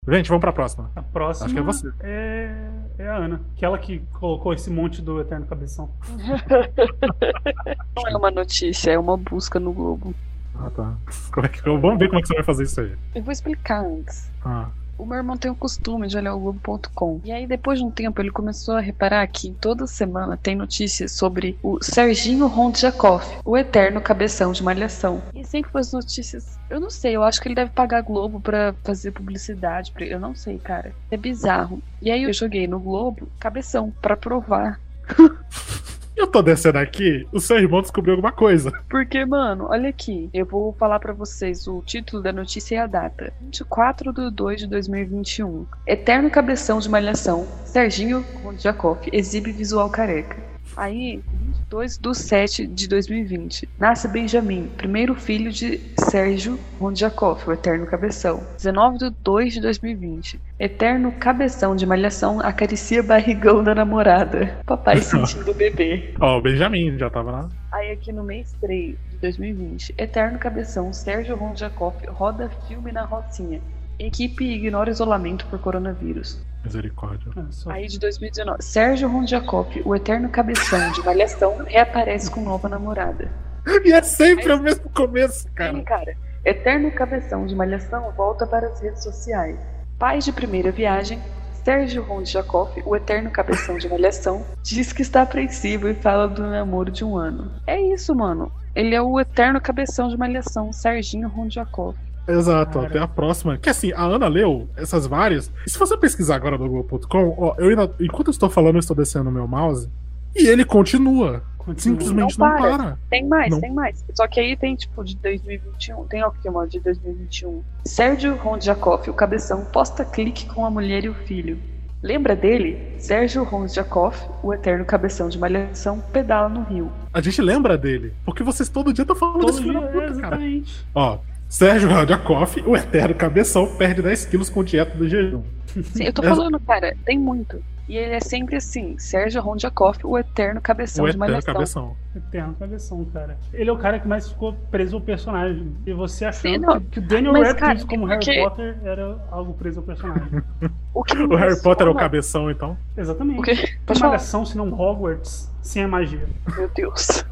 Gente, vamos pra próxima. A próxima Acho que é você. é, é a Ana, aquela que colocou esse monte do Eterno Cabeção. Não é uma notícia, é uma busca no Globo. Ah, tá. Como é que, vamos ver como é que você vai fazer isso aí. Eu vou explicar antes. Ah. O meu irmão tem o costume de olhar o Globo.com. E aí, depois de um tempo, ele começou a reparar que toda semana tem notícias sobre o Serginho Rondjakov, o eterno cabeção de malhação. E sempre as notícias. Eu não sei, eu acho que ele deve pagar a Globo pra fazer publicidade. Pra... Eu não sei, cara. É bizarro. E aí eu joguei no Globo cabeção pra provar. Eu tô descendo aqui, o seu irmão descobriu alguma coisa. Porque, mano, olha aqui. Eu vou falar pra vocês o título da notícia e a data. 24 de 2 de 2021. Eterno cabeção de malhação. Serginho Rondjakov exibe visual careca. Aí, 22 de 7 de 2020. Nasce Benjamin, primeiro filho de Sérgio Rondjakov, o eterno cabeção. 19 de 2 de 2020. Eterno cabeção de malhação acaricia barrigão da namorada. Papai sentindo o bebê. Ó, o Benjamin já tava lá. Aí aqui no mês 3 de 2020, Eterno Cabeção Sérgio Rondjakov roda filme na Rocinha. Equipe ignora isolamento por coronavírus. Misericórdia. Só- Aí de 2019, Sérgio Rondjakov, o Eterno Cabeção de Malhação, reaparece com nova namorada. E é sempre o mesmo começo, cara. Sim, cara. Eterno Cabeção de Malhação volta para as redes sociais. Pais de primeira viagem, Sérgio Rondjakov, o Eterno Cabeção de Malhação, diz que está apreensivo e fala do namoro de um ano. É isso, mano. Ele é o Eterno Cabeção de Malhação, Serginho Rondjakov. Exato, Cara. até a próxima. Que assim, a Ana leu essas várias. E se você pesquisar agora no Google.com, ó, eu ainda, enquanto eu estou falando, eu estou descendo o meu mouse. E ele continua. Continua. Simplesmente Não não para. para. Tem mais, Não. tem mais. Só que aí tem, tipo, de 2021. Tem o que é de 2021. Sérgio Rondjakov, o cabeção, posta clique com a mulher e o filho. Lembra dele? Sérgio Rondjakov, o eterno cabeção de malhação, pedala no rio. A gente lembra dele. Porque vocês todo dia estão falando Todo desse dia, filho da é, puta, cara. exatamente. Ó, Sérgio Radjakov, o eterno cabeção, perde 10 quilos com dieta do jejum. Sim, eu tô falando, cara, tem muito. E ele é sempre assim, Sérgio Rondjakov, o eterno cabeção O de eterno malhação. cabeção. Eterno Cabeção, cara. Ele é o cara que mais ficou preso ao personagem. E você Sim, não. que, que o Daniel Mas, Radcliffe cara, como porque- Harry Potter era algo preso ao personagem. O, que O Harry Potter é o cabeção, então. Exatamente. O quê? Que malhação, se não Hogwarts, sem a magia. Meu Deus.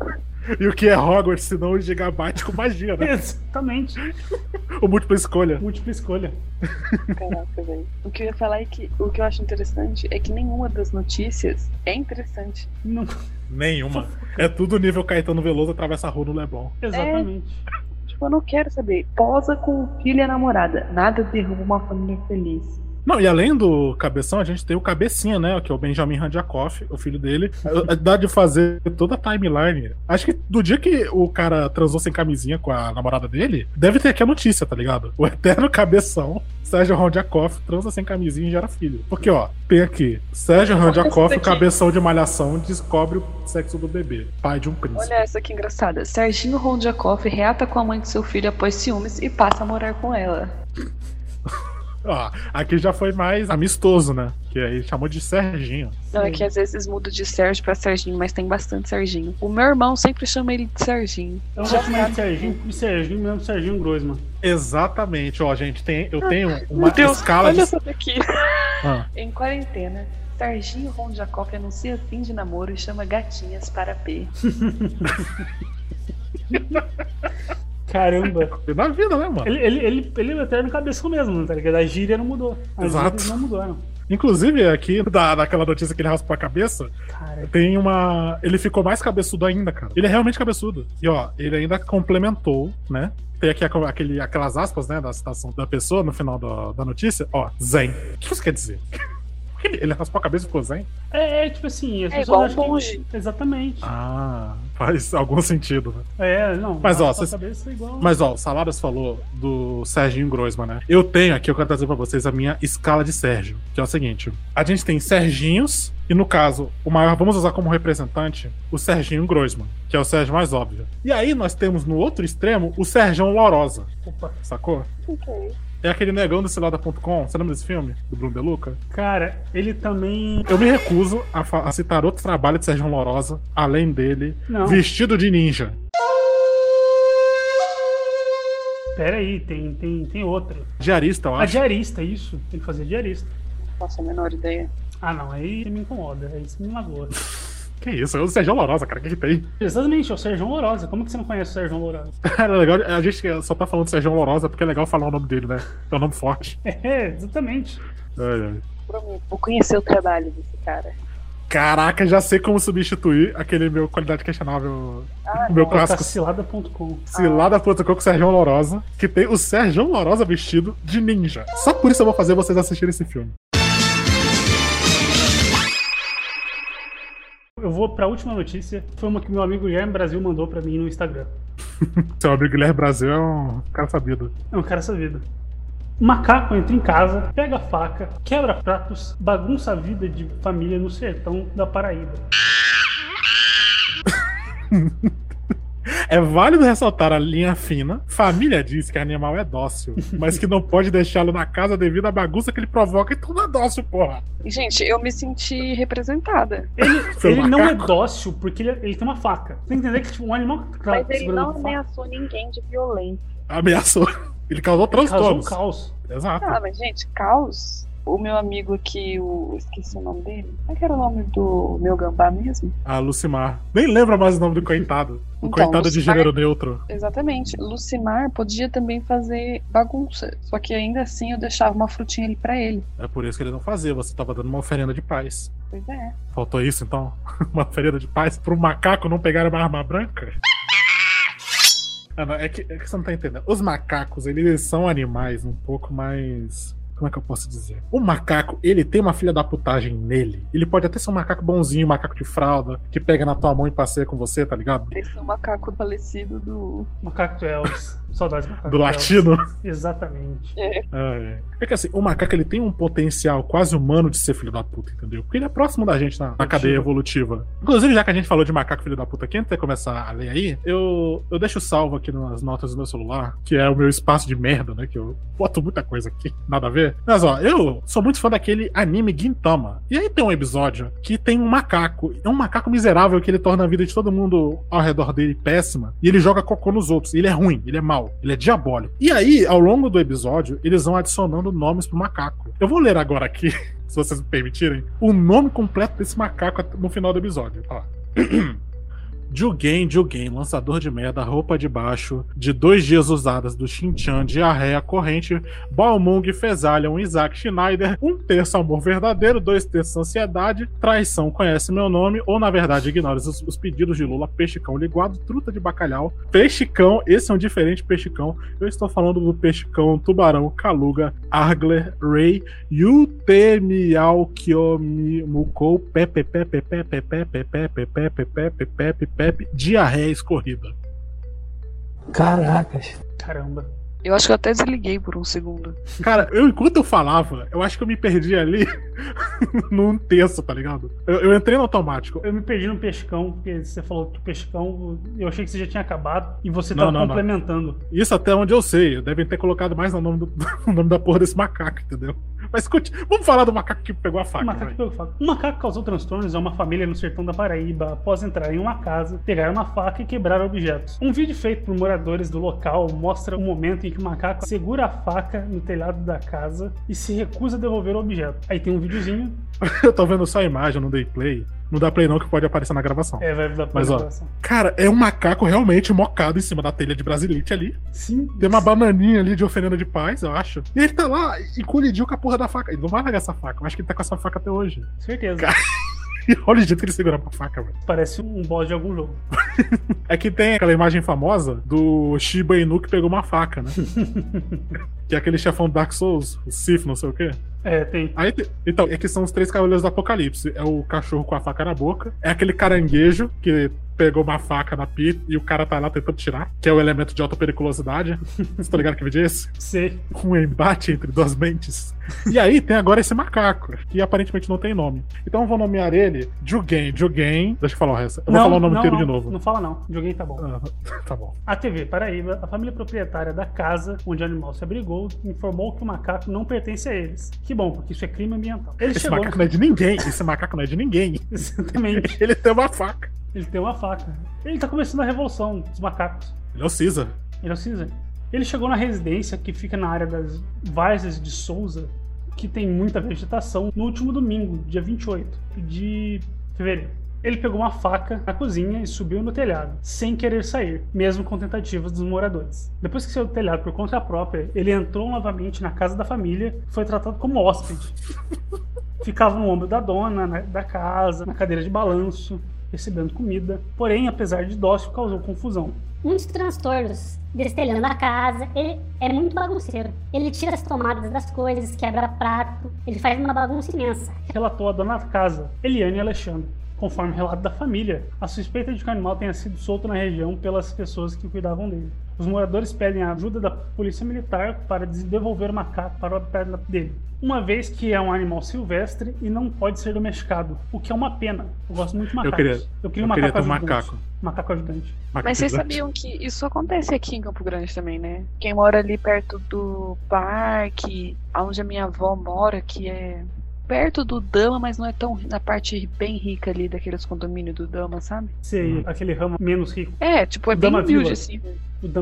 E o que é Hogwarts se não o gigabyte com magia, né? Exatamente. o múltipla escolha. Múltipla escolha. Caraca, velho. O que eu ia falar é que o que eu acho interessante é que nenhuma das notícias é interessante. Não. Nenhuma. É tudo nível Caetano Veloso atravessa a rua no Leblon. Exatamente. Tipo, eu não quero saber. Posa com o filho e a namorada. Nada derruba uma família feliz. Não, e além do Cabeção, a gente tem o Cabecinha, né? Que é o Benjamin Randiakoff, o filho dele. Dá de fazer toda a timeline. Acho que do dia que o cara transou sem camisinha com a namorada dele, deve ter aqui a notícia, tá ligado? O eterno Cabeção, Sérgio Randiakoff, transa sem camisinha e gera filho. Porque, ó, tem aqui, Sérgio Randiakoff, o. Cabeção de Malhação, descobre o sexo do bebê. Pai de um príncipe. Olha essa que engraçada. Serginho Rondiakoff reata com a mãe de seu filho após ciúmes e passa a morar com ela. Ó, aqui já foi mais amistoso, né? Que aí chamou de Serginho. Não, é que às vezes muda de Sérgio pra Serginho, mas tem bastante Serginho. O meu irmão sempre chama ele de Serginho. Eu já chamei de Serginho, porque Serginho mesmo Serginho Groisman. Exatamente, ó, gente, tem, eu tenho uma Deus, escala olha de. essa daqui. Ah. Em quarentena, Serginho Rondiakoff anuncia fim de namoro e chama gatinhas para P. Caramba. Na vida, né, mano? Ele, ele, ele, ele é eterno cabeção mesmo, tá ligado? A gíria não mudou. As Exato. não mudaram. Inclusive, aqui, da, daquela notícia que ele raspou a cabeça, Cara, tem uma. Ele ficou mais cabeçudo ainda, cara. Ele é realmente cabeçudo. E ó, ele ainda complementou, né? Tem aqui aquele, aquelas aspas, né, da citação da pessoa no final da, da notícia. Ó, zen. O que isso quer dizer? Ele, raspou a cabeça e ficou zen? é, é tipo assim, as É pessoas igual acham que-. Exatamente. Ah, faz algum sentido, né? É, não. Mas, ó, vocês- cabeça é igual. Mas ó, o Saladas falou do Serginho Groisman, né? Eu tenho aqui, eu quero trazer pra vocês a minha escala de Sérgio, que é o seguinte: a gente tem Serginhos, e no caso, o maior, vamos usar como representante o Serginho Groisman, que é o Sérgio mais óbvio. E aí nós temos no outro extremo o Sergião Lorosa, Opa. sacou? Ok. É aquele negão do cilada.com, você lembra desse filme? Do Bruno De Luca? Cara, ele também. Eu me recuso a, a citar outro trabalho de Sergião Lorosa, além dele, Não. vestido de ninja. Pera aí, tem, tem, tem outra. Diarista, eu A acho. diarista, isso. Ele fazia diarista. Não faço a menor ideia. Ah, não, aí me incomoda. Aí isso me magoa. Que isso? É o Sergião Lorosa, cara, o que, que tem? Exatamente, é o Sérgio Lourosa. Como que você não conhece o Sérgio Lourosa? Era legal, a gente só tá falando de Sérgio Lorosa porque é legal falar o nome dele, né? É um nome forte. É, exatamente. Ai, ai. Prometo. Vou conhecer o trabalho desse cara. Caraca, já sei como substituir aquele meu qualidade questionável, Ah, o meu não. clássico Cilada.com. cilada.com com o Sérgio Lorosa, que tem o Sérgio Lorosa vestido de ninja. Só por isso eu vou fazer vocês assistirem esse filme. Eu vou pra última notícia. Foi uma que meu amigo Guilherme Brasil mandou pra mim no Instagram. Seu amigo Guilherme Brasil é um cara sabido. É um cara sabido. Macaco entra em casa, pega a faca, quebra pratos, bagunça a vida de família no sertão da Paraíba. É válido ressaltar a linha fina. Família diz que animal é dócil, mas que não pode deixá-lo na casa devido à bagunça que ele provoca. Então não é dócil, porra. E, gente, eu me senti representada. Seu Ele não é dócil porque ele, ele tem uma faca. Tem que entender que tipo, um animal Mas ele não ameaçou ninguém de violência. Ameaçou. Ele causou causou um transtornos. caos. Exato. Ah, mas, gente, caos. O meu amigo aqui, o. Esqueci o nome dele. Como é que era o nome do meu gambá mesmo? A Lucimar. Nem lembra mais o nome do coitado. O Então, coitado de Lucimar- gênero neutro. Exatamente. Lucimar podia também fazer bagunça. Só que ainda assim eu deixava uma frutinha ali pra ele. É por isso que ele não fazia. Você tava dando uma oferenda de paz. Pois é. Faltou isso, então? uma oferenda de paz pro macaco não pegar uma arma branca? Ah, não, é, que, é que você não tá entendendo. Os macacos, eles são animais um pouco mais. Como é que eu posso dizer? O macaco, ele tem uma filha da putagem nele. Ele pode até ser um macaco bonzinho, um macaco de fralda, que pega na tua mão e passeia com você, tá ligado? Esse é o macaco falecido do. Macaco Elvis. Saudades do macaco Do Elvis. latino. Exatamente. É. É, é que assim, o macaco ele tem um potencial quase humano de ser filho da puta, entendeu? Porque ele é próximo da gente na, na cadeia evolutiva. Inclusive, já que a gente falou de macaco filho da puta aqui, antes de começar a ler aí, eu, eu deixo salvo aqui nas notas do meu celular, que é o meu espaço de merda, né? Que eu boto muita coisa aqui, nada a ver. Mas ó, eu sou muito fã daquele anime Gintama. E aí tem um episódio que tem um macaco. É um macaco miserável que ele torna a vida de todo mundo ao redor dele péssima. E ele joga cocô nos outros. Ele é ruim, ele é mau, ele é diabólico. E aí, ao longo do episódio, eles vão adicionando nomes pro macaco. Eu vou ler agora aqui, se vocês me permitirem, o nome completo desse macaco no final do episódio. Ó. Jugen, Jugen, lançador de merda, roupa de baixo, de dois dias usadas do Shinchan, diarreia, corrente, Balmung, Fezalion, Isaac Schneider, um terço amor verdadeiro, dois terços ansiedade, traição, conhece meu nome, ou na verdade ignora os, os pedidos de Lula, peixicão liguado, truta de bacalhau, peixicão, esse é um diferente peixicão, eu estou falando do peixicão, tubarão, caluga, Argler, Ray, Yutemial, Kyomimukou, Pepe, Pepe, Pepe, Pepe, Pepe, Pepe, Pepe, Pepe, Pepe, Pepe, diarreia escorrida. Caracas. Caramba. Eu acho que eu até desliguei por um segundo. Cara, eu enquanto eu falava, eu acho que eu me perdi ali num terço, tá ligado? Eu, eu entrei no automático. Eu me perdi no pescão, porque você falou que o pescão, eu achei que você já tinha acabado e você Não, tava não, não. complementando. Isso até onde eu sei. Devem ter colocado mais no nome, do, no nome da porra desse macaco, entendeu? Mas vamos falar do macaco que pegou a faca. O macaco pegou faca. Um macaco causou transtornos a uma família no sertão da Paraíba após entrar em uma casa, pegar uma faca e quebrar objetos. Um vídeo feito por moradores do local mostra o momento em que o macaco segura a faca no telhado da casa e se recusa a devolver o objeto. Aí tem um videozinho. Eu tô vendo só a imagem, não dei play. Não dá play não, que pode aparecer na gravação. É, vai dar pra Mas ó, gravação. cara, é um macaco realmente mocado em cima da telha de Brasilite ali. Sim. Tem uma bananinha ali de oferenda de paz, eu acho. E ele tá lá e colidiu com a porra da faca. Ele não vai largar essa faca. Eu acho que ele tá com essa faca até hoje. Certeza. E olha o jeito que ele segura pra faca, velho. Parece um boss de algum jogo. É que tem aquela imagem famosa do Shiba Inu que pegou uma faca, né? que é aquele chefão do Dark Souls, o Sif, não sei o quê. É, tem. Aí, então, é que são os três cavaleiros do apocalipse. É o cachorro com a faca na boca, é aquele caranguejo que pegou uma faca na pia e o cara tá lá tentando tirar, que é o elemento de alta periculosidade. Você tá ligado que vídeo é esse? Sei. Um embate entre duas mentes. E aí tem agora esse macaco, que aparentemente não tem nome. Então eu vou nomear ele Jugen. Jugen. Deixa eu falar o resto. Eu vou falar o nome não, inteiro não, de novo. Não fala não. Joguei tá bom. Ah, tá bom. A TV Paraíba, a família proprietária da casa onde o animal se abrigou, informou que o macaco não pertence a eles. Que bom, porque isso é crime ambiental. Ele Esse chegou. macaco não é de ninguém. Esse macaco não é de ninguém. Exatamente. Ele tem uma faca. Ele tem uma faca. Ele tá começando a revolução dos macacos. Ele é o Caesar. Ele é o Caesar. Ele chegou na residência que fica na área das Várzeas de Souza, que tem muita vegetação, no último domingo, dia 28 de fevereiro. Ele pegou uma faca na cozinha e subiu no telhado, sem querer sair, mesmo com tentativas dos moradores. Depois que saiu do telhado por conta própria, ele entrou novamente na casa da família e foi tratado como hóspede. Ficava no ombro da dona na- da casa, na cadeira de balanço, recebendo comida. Porém, apesar de dócil, causou confusão. Muitos transtornos destelhando a casa, ele é muito bagunceiro. Ele tira as tomadas das coisas, quebra prato, ele faz uma bagunça imensa. relatou a dona da casa, Eliane Alexandre. Conforme relato da família, a suspeita de que o animal tenha sido solto na região pelas pessoas que cuidavam dele. Os moradores pedem a ajuda da polícia militar para devolver o macaco para o habitat dele, uma vez que é um animal silvestre e não pode ser domesticado, o que é uma pena. Eu gosto muito de Eu macacos. queria, eu queria eu um queria macaco ter um ajudante. macaco. Macaco ajudante. Mas vocês sabiam que isso acontece aqui em Campo Grande também, né? Quem mora ali perto do parque, onde a minha avó mora, que é perto do Dama, mas não é tão na parte bem rica ali daqueles condomínios do Dama, sabe? Sei, aquele ramo menos rico. É, tipo, é O bem Dama humilde, Vila. assim.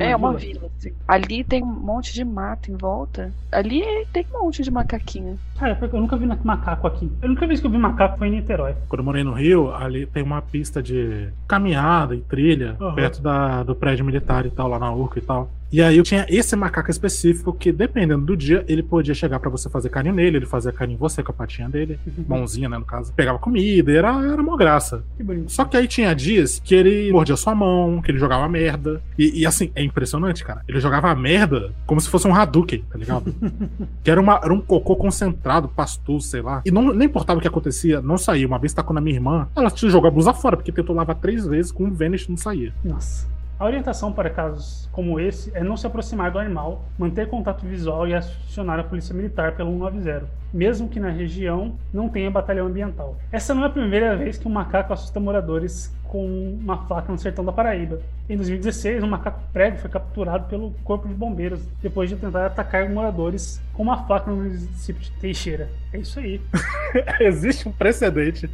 É uma Vila. vila, assim. Ali tem um monte de mato em volta. Ali tem um monte de macaquinho. Cara, porque eu nunca vi macaco aqui. A única vez que eu vi macaco foi em Niterói. Quando eu morei no Rio, ali tem uma pista de caminhada e trilha Aham. perto da, do prédio militar e tal, lá na Urca e tal. E aí eu tinha esse macaco específico que, dependendo do dia, ele podia chegar pra você fazer carinho nele, ele fazia carinho em você com a patinha dele, mãozinha, né, no caso. Pegava comida, era, era mó graça. Que. Só que aí tinha dias que ele mordia sua mão, que ele jogava merda. E, e, assim, é impressionante, cara. Ele jogava merda como se fosse um Hadouken, tá ligado? que era, uma, era um cocô concentrado, pastoso, sei lá. E não, não importava o que acontecia, não saía. Uma vez tacou na minha irmã, ela te jogou a blusa fora, porque tentou lavar três vezes com um Vanish não saía. Nossa. A orientação para casos como esse é não se aproximar do animal, manter contato visual e acionar a polícia militar pelo 190, mesmo que na região não tenha batalhão ambiental. Essa não é a primeira vez que um macaco assusta moradores com uma faca no sertão da Paraíba. Em 2016, um macaco prego foi capturado pelo corpo de bombeiros depois de tentar atacar moradores com uma faca no município de Teixeira. É isso aí. Existe um precedente.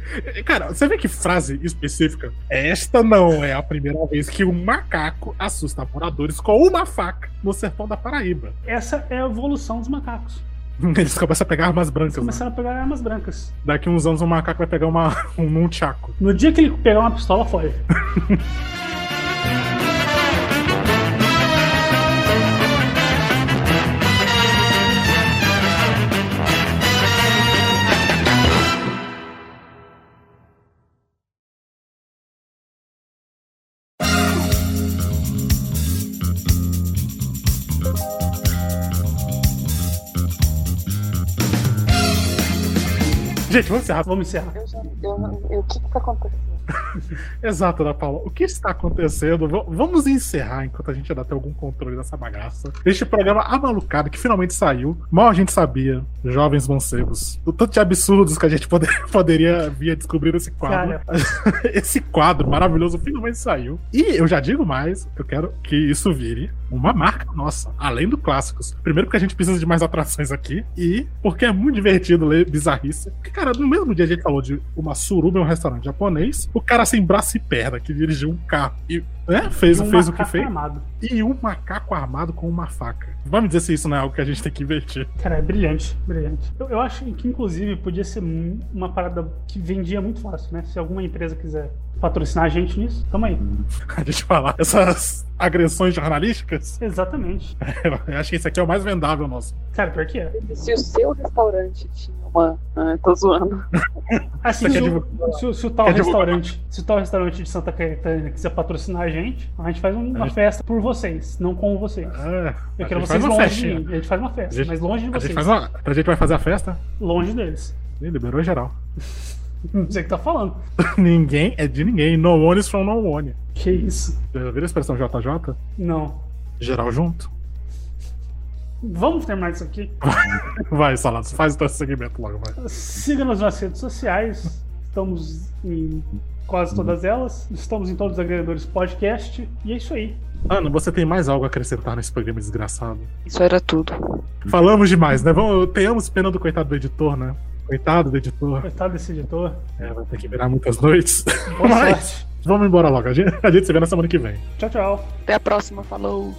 Cara, você vê que frase específica? Esta não é a primeira vez que um macaco assusta moradores com uma faca no sertão da Paraíba. Essa é a evolução dos macacos. Eles começam a pegar armas brancas. Né? Começaram a pegar armas brancas. Daqui uns anos o macaco vai pegar uma, um nunchaku. No dia que ele pegar uma pistola, foi. Gente, vamos encerrar. Vamos encerrar. Eu já, eu, eu, o que que tá acontecendo? Exato, Ana Paula. O que está acontecendo? V vamos encerrar enquanto a gente ainda tem algum controle dessa bagaça. Este programa amalucado que finalmente saiu. Mal a gente sabia, jovens mancebos, do tanto de absurdos que a gente poder, poderia vir a descobrir esse quadro. esse quadro maravilhoso finalmente saiu. E eu já digo mais, eu quero que isso vire uma marca nossa, além do clássicos. Primeiro porque a gente precisa de mais atrações aqui e porque é muito divertido ler bizarrice. Porque, cara, no mesmo dia a gente falou de uma suruba em um restaurante japonês, o cara sem braço e perna que dirigiu um carro e né, fez, um fez o que fez. Armado. E um macaco armado com uma faca. Vamos dizer se isso não é algo que a gente tem que investir. Cara, é brilhante, brilhante. Eu, eu acho que, inclusive, podia ser uma parada que vendia muito fácil, né? Se alguma empresa quiser patrocinar a gente nisso, tamo aí. A gente falar essas agressões jornalísticas? Exatamente. Eu acho que esse aqui é o mais vendável nosso. Cara, pior que é. Se o seu restaurante tinha uma. Ah, tô zoando. Assim, se, o, se, se o tal restaurante, se o tal restaurante de Santa Catarina quiser patrocinar a gente, a gente faz uma gente... festa por vocês, não com vocês. É, Eu quero vocês longe festinha. de mim. A gente faz uma festa, gente, mas longe de vocês. A gente, faz uma, a gente vai fazer a festa? Longe deles. Ih, liberou geral. Não sei o que tá falando. ninguém é de ninguém. No one is from no one. Que isso? Já viram a expressão JJ? Não. Geral junto? Vamos terminar isso aqui? vai, Salados, faz o teu segmento logo, vai. Siga-nos nas redes sociais. Estamos em quase todas elas. Estamos em todos os agregadores podcast. E é isso aí. Ana, você tem mais algo a acrescentar nesse programa desgraçado? Isso era tudo. Falamos demais, né? Vamos, tenhamos pena do coitado do editor, né? Coitado do editor. Coitado desse editor. É, vai ter que virar muitas noites. Boa Mas, sorte. vamos embora logo. A gente, a gente se vê na semana que vem. Tchau, tchau. Até a próxima. Falou.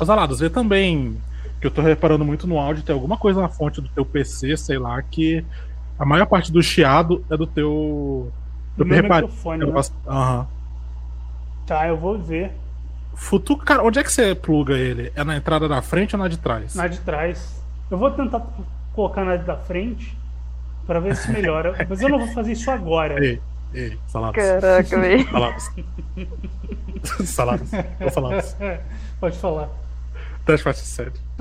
Osalados, vê também que eu tô reparando muito no áudio, tem alguma coisa na fonte do teu PC, sei lá, que a maior parte do chiado é do teu. Do meu microfone, né? Aham. Tá, eu vou ver. Futuro, cara, onde é que você pluga ele? É na entrada da frente ou na de trás? Na de trás. Eu vou tentar colocar na da frente pra ver se melhora. Mas eu não vou fazer isso agora. Ei, ei, salados. Caraca, velho. Salados. salados. Vou falar. Pode falar. Teste 7.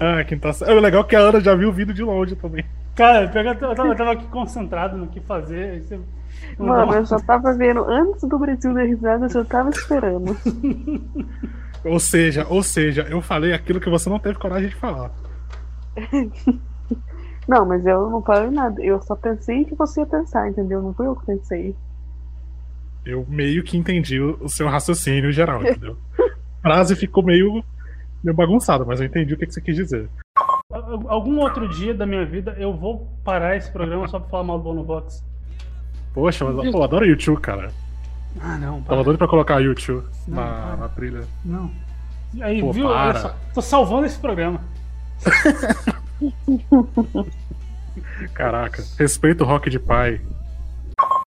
ah, quinta série. É legal que a Ana já viu o vídeo de longe também. Cara, eu tava, eu tava aqui concentrado no que fazer. Você... Mano, eu já tava vendo antes do Brasil da risada, eu já tava esperando. ou seja, ou seja, eu falei aquilo que você não teve coragem de falar. Não, mas eu não falei nada. Eu só pensei que você ia pensar, entendeu? Não foi eu que pensei. Eu meio que entendi o seu raciocínio geral, entendeu? A frase ficou meio, meio bagunçada, mas eu entendi o que você quis dizer. Algum outro dia da minha vida eu vou parar esse programa só pra falar mal do Bonovox. Poxa, mas pô, eu adoro YouTube, cara. Ah, não. Tava doido pra colocar YouTube na, na trilha. Não. E aí, Pô, viu? para. Só, tô salvando esse programa. Caraca, respeita o rock de pai.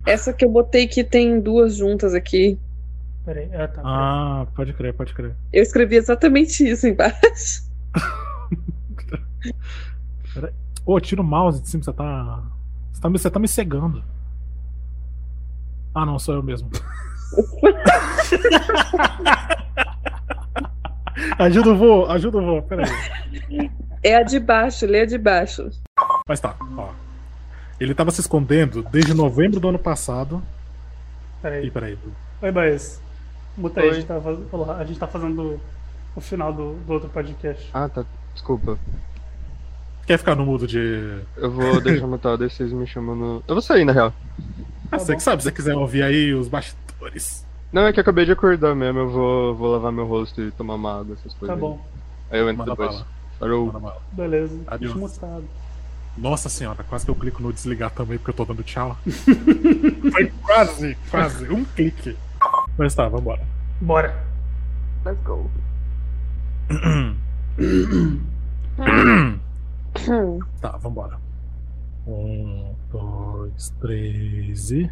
Essa que eu botei que tem duas juntas aqui. Peraí, ah, tá. Ah, pode crer, pode crer. Eu escrevi exatamente isso embaixo. Peraí. Ô, tira o mouse de cima, você tá. Você tá, me- você tá me cegando. Ah, não, sou eu mesmo. ajuda o vô, ajuda o vô, peraí. É a de baixo, lê a de baixo. Mas tá, ó. Ele tava se escondendo desde novembro do ano passado. Peraí. Ih, peraí. Oi, Baez. Muta aí, a gente tá, a gente tá fazendo o final do, do outro podcast. Ah, tá. Desculpa. Quer ficar no mudo de. Eu vou deixar mutado aí vocês me chamam no. Eu vou sair, na real. Ah, você que sabe, se você quiser ouvir aí os bastidores. Não, é que eu acabei de acordar mesmo. Eu vou, vou lavar meu rosto e tomar uma água, essas coisas. Tá bom. Aí eu entro Manda depois. bala. Beleza. Adeus. Deixa mutado. Nossa senhora, quase que eu clico no desligar também, porque eu tô dando tchau. Foi quase, quase. Um clique. Mas tá, vambora. Bora. Let's go. Tá, Tá, vambora. Um, dois, três e.